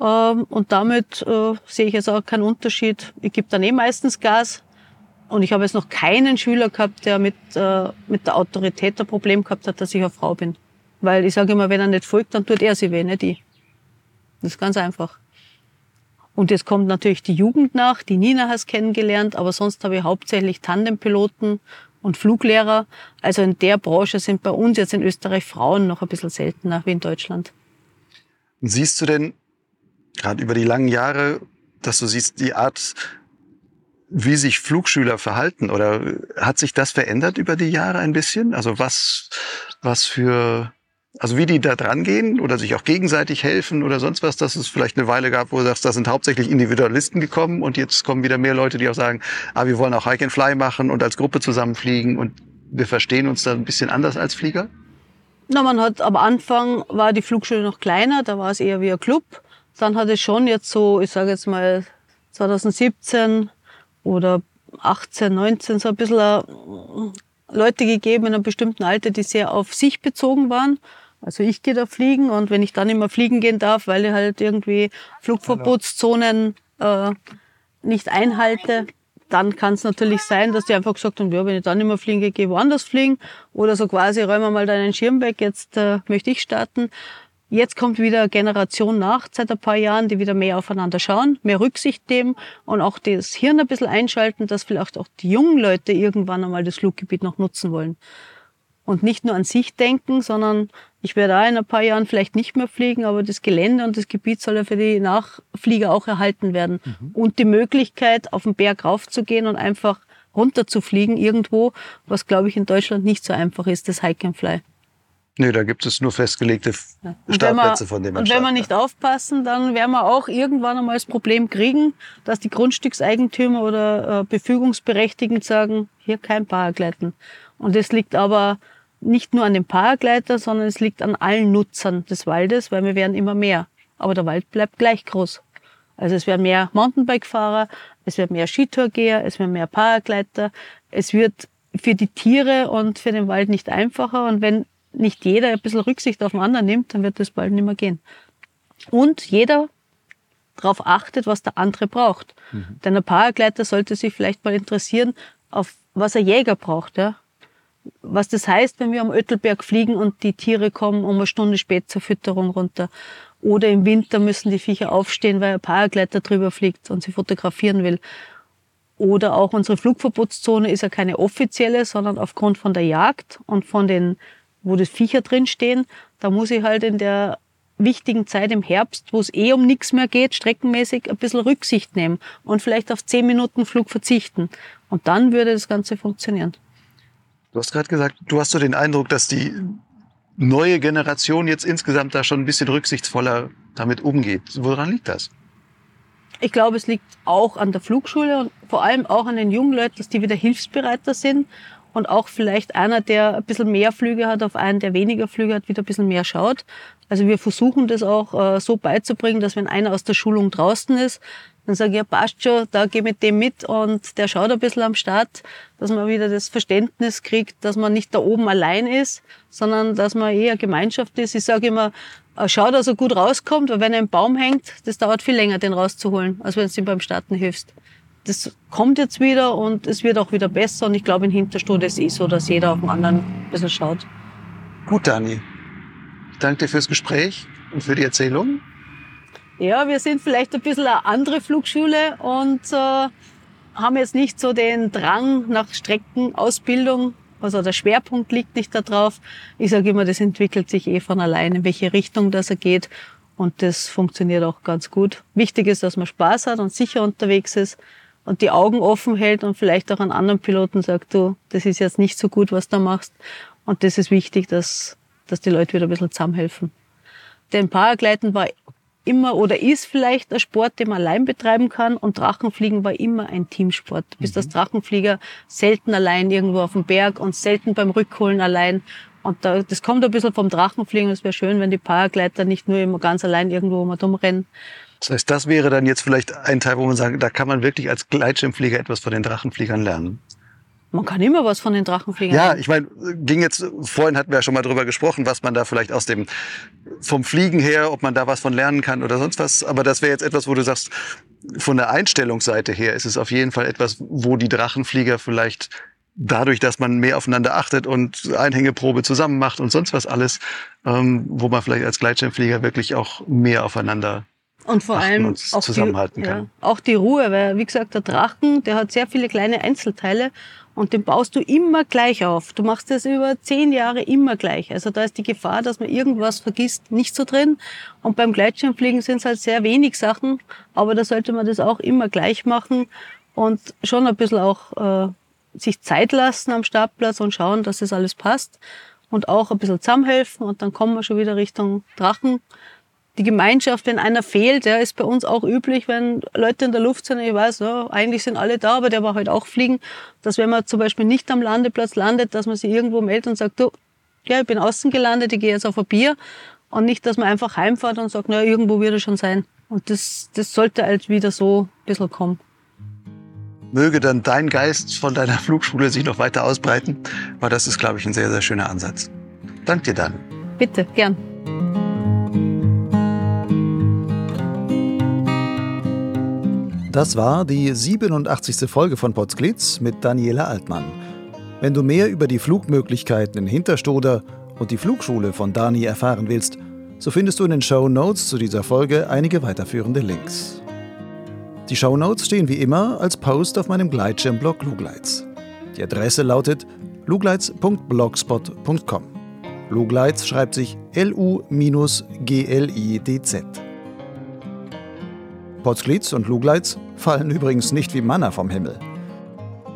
Ähm, und damit äh, sehe ich jetzt auch keinen Unterschied. Ich gebe dann eh meistens Gas. Und ich habe jetzt noch keinen Schüler gehabt, der mit, äh, mit der Autorität ein Problem gehabt hat, dass ich eine Frau bin. Weil ich sage immer, wenn er nicht folgt, dann tut er sie weh, nicht ich. Das ist ganz einfach. Und jetzt kommt natürlich die Jugend nach, die Nina hast kennengelernt, aber sonst habe ich hauptsächlich Tandempiloten und Fluglehrer. Also in der Branche sind bei uns jetzt in Österreich Frauen noch ein bisschen seltener wie in Deutschland. Siehst du denn gerade über die langen Jahre, dass du siehst, die Art, wie sich Flugschüler verhalten oder hat sich das verändert über die Jahre ein bisschen? Also was, was für, also wie die da dran gehen oder sich auch gegenseitig helfen oder sonst was, dass es vielleicht eine Weile gab, wo du sagst, da sind hauptsächlich Individualisten gekommen und jetzt kommen wieder mehr Leute, die auch sagen, ah, wir wollen auch Hike and Fly machen und als Gruppe zusammenfliegen und wir verstehen uns da ein bisschen anders als Flieger? Na, man hat am Anfang war die Flugschule noch kleiner, da war es eher wie ein Club dann hat es schon jetzt so, ich sage jetzt mal 2017 oder 18, 19 so ein bisschen äh, Leute gegeben in einem bestimmten Alter, die sehr auf sich bezogen waren. Also ich gehe da fliegen und wenn ich dann immer fliegen gehen darf, weil ich halt irgendwie Flugverbotszonen äh, nicht einhalte, dann kann es natürlich sein, dass die einfach gesagt haben, ja, wenn ich dann immer fliegen gehe, woanders fliegen. Oder so quasi, räumen wir mal deinen Schirm weg, jetzt äh, möchte ich starten. Jetzt kommt wieder eine Generation nach, seit ein paar Jahren, die wieder mehr aufeinander schauen, mehr Rücksicht nehmen und auch das Hirn ein bisschen einschalten, dass vielleicht auch die jungen Leute irgendwann einmal das Fluggebiet noch nutzen wollen. Und nicht nur an sich denken, sondern ich werde da in ein paar Jahren vielleicht nicht mehr fliegen, aber das Gelände und das Gebiet soll ja für die Nachflieger auch erhalten werden. Mhm. Und die Möglichkeit, auf den Berg raufzugehen und einfach runter zu fliegen irgendwo, was glaube ich in Deutschland nicht so einfach ist, das Hike and Fly. Nee, da gibt es nur festgelegte ja. Startplätze, von denen man Und wenn wir nicht aufpassen, dann werden wir auch irgendwann einmal das Problem kriegen, dass die Grundstückseigentümer oder äh, Befügungsberechtigten sagen, hier kein Paragleiten. Und es liegt aber nicht nur an dem Paragleiter, sondern es liegt an allen Nutzern des Waldes, weil wir werden immer mehr. Aber der Wald bleibt gleich groß. Also es werden mehr Mountainbike-Fahrer, es wird mehr Skitourgeher, es werden mehr Paragleiter. Es wird für die Tiere und für den Wald nicht einfacher. Und wenn nicht jeder ein bisschen Rücksicht auf den anderen nimmt, dann wird das bald nicht mehr gehen. Und jeder darauf achtet, was der andere braucht. Mhm. Denn ein Paragleiter sollte sich vielleicht mal interessieren, auf was ein Jäger braucht. Ja? Was das heißt, wenn wir am Öttelberg fliegen und die Tiere kommen um eine Stunde spät zur Fütterung runter. Oder im Winter müssen die Viecher aufstehen, weil ein Paragleiter drüber fliegt und sie fotografieren will. Oder auch unsere Flugverbotszone ist ja keine offizielle, sondern aufgrund von der Jagd und von den wo das Viecher drinstehen, da muss ich halt in der wichtigen Zeit im Herbst, wo es eh um nichts mehr geht, streckenmäßig ein bisschen Rücksicht nehmen und vielleicht auf zehn Minuten Flug verzichten. Und dann würde das Ganze funktionieren. Du hast gerade gesagt, du hast so den Eindruck, dass die neue Generation jetzt insgesamt da schon ein bisschen rücksichtsvoller damit umgeht. Woran liegt das? Ich glaube, es liegt auch an der Flugschule und vor allem auch an den jungen Leuten, dass die wieder hilfsbereiter sind und auch vielleicht einer, der ein bisschen mehr Flüge hat, auf einen, der weniger Flüge hat, wieder ein bisschen mehr schaut. Also wir versuchen das auch äh, so beizubringen, dass wenn einer aus der Schulung draußen ist, dann sage ich, ja, passt schon, da gehe mit dem mit und der schaut ein bisschen am Start, dass man wieder das Verständnis kriegt, dass man nicht da oben allein ist, sondern dass man eher Gemeinschaft ist. Ich sage immer, äh, schau, dass er gut rauskommt, weil wenn er im Baum hängt, das dauert viel länger, den rauszuholen, als wenn du ihm beim Starten hilfst. Das kommt jetzt wieder und es wird auch wieder besser und ich glaube, in Hinterstuhl ist es eh so, dass jeder auf den anderen ein bisschen schaut. Gut, Dani. Ich danke dir fürs Gespräch und für die Erzählung. Ja, wir sind vielleicht ein bisschen eine andere Flugschule und äh, haben jetzt nicht so den Drang nach Streckenausbildung. Also der Schwerpunkt liegt nicht darauf. Ich sage immer, das entwickelt sich eh von allein, in welche Richtung das er geht. Und das funktioniert auch ganz gut. Wichtig ist, dass man Spaß hat und sicher unterwegs ist und die Augen offen hält und vielleicht auch an anderen Piloten sagt, du, das ist jetzt nicht so gut, was du machst. Und das ist wichtig, dass, dass die Leute wieder ein bisschen zusammenhelfen. Denn Paragleiten war immer oder ist vielleicht ein Sport, den man allein betreiben kann und Drachenfliegen war immer ein Teamsport. Du bist mhm. als Drachenflieger selten allein irgendwo auf dem Berg und selten beim Rückholen allein. Und da, das kommt ein bisschen vom Drachenfliegen. Es wäre schön, wenn die Paragleiter nicht nur immer ganz allein irgendwo um rumrennen. Das heißt, das wäre dann jetzt vielleicht ein Teil, wo man sagt, da kann man wirklich als Gleitschirmflieger etwas von den Drachenfliegern lernen. Man kann immer was von den Drachenfliegern. Ja, ich meine, ging jetzt, vorhin hatten wir ja schon mal drüber gesprochen, was man da vielleicht aus dem, vom Fliegen her, ob man da was von lernen kann oder sonst was. Aber das wäre jetzt etwas, wo du sagst, von der Einstellungsseite her ist es auf jeden Fall etwas, wo die Drachenflieger vielleicht dadurch, dass man mehr aufeinander achtet und Einhängeprobe zusammen macht und sonst was alles, ähm, wo man vielleicht als Gleitschirmflieger wirklich auch mehr aufeinander und vor allem und auch zusammenhalten die, kann. Ja, auch die Ruhe, weil wie gesagt, der Drachen, der hat sehr viele kleine Einzelteile und den baust du immer gleich auf. Du machst das über zehn Jahre immer gleich. Also da ist die Gefahr, dass man irgendwas vergisst, nicht so drin. Und beim Gleitschirmfliegen sind es halt sehr wenig Sachen, aber da sollte man das auch immer gleich machen und schon ein bisschen auch äh, sich Zeit lassen am Startplatz und schauen, dass das alles passt und auch ein bisschen zusammenhelfen und dann kommen wir schon wieder Richtung Drachen die Gemeinschaft, wenn einer fehlt, ja, ist bei uns auch üblich, wenn Leute in der Luft sind, ich weiß, ja, eigentlich sind alle da, aber der war halt auch fliegen, dass wenn man zum Beispiel nicht am Landeplatz landet, dass man sich irgendwo meldet und sagt, du, ja, ich bin außen gelandet, ich gehe jetzt auf ein Bier und nicht, dass man einfach heimfährt und sagt, na, irgendwo wird er schon sein. Und das, das sollte halt wieder so ein bisschen kommen. Möge dann dein Geist von deiner Flugschule sich noch weiter ausbreiten, weil das ist, glaube ich, ein sehr, sehr schöner Ansatz. Dank dir dann. Bitte, gern. Das war die 87. Folge von Potsglitz mit Daniela Altmann. Wenn du mehr über die Flugmöglichkeiten in Hinterstoder und die Flugschule von Dani erfahren willst, so findest du in den Show Notes zu dieser Folge einige weiterführende Links. Die Show Notes stehen wie immer als Post auf meinem Gleitschirmblog Lugleitz. Die Adresse lautet lugleitz.blogspot.com. Lugleitz schreibt sich L-U-G-L-I-D-Z. Potsglitz und Lugleitz fallen übrigens nicht wie Manna vom Himmel.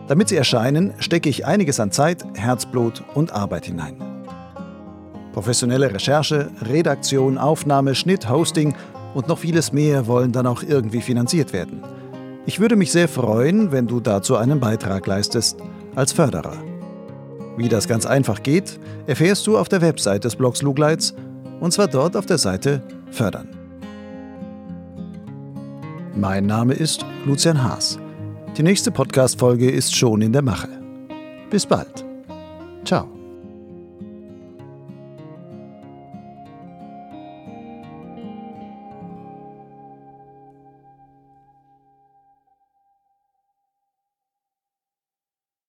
Damit sie erscheinen, stecke ich einiges an Zeit, Herzblut und Arbeit hinein. Professionelle Recherche, Redaktion, Aufnahme, Schnitt, Hosting und noch vieles mehr wollen dann auch irgendwie finanziert werden. Ich würde mich sehr freuen, wenn du dazu einen Beitrag leistest, als Förderer. Wie das ganz einfach geht, erfährst du auf der Website des Blogs Lugleitz, und zwar dort auf der Seite Fördern. Mein Name ist Lucian Haas. Die nächste Podcast-Folge ist schon in der Mache. Bis bald. Ciao.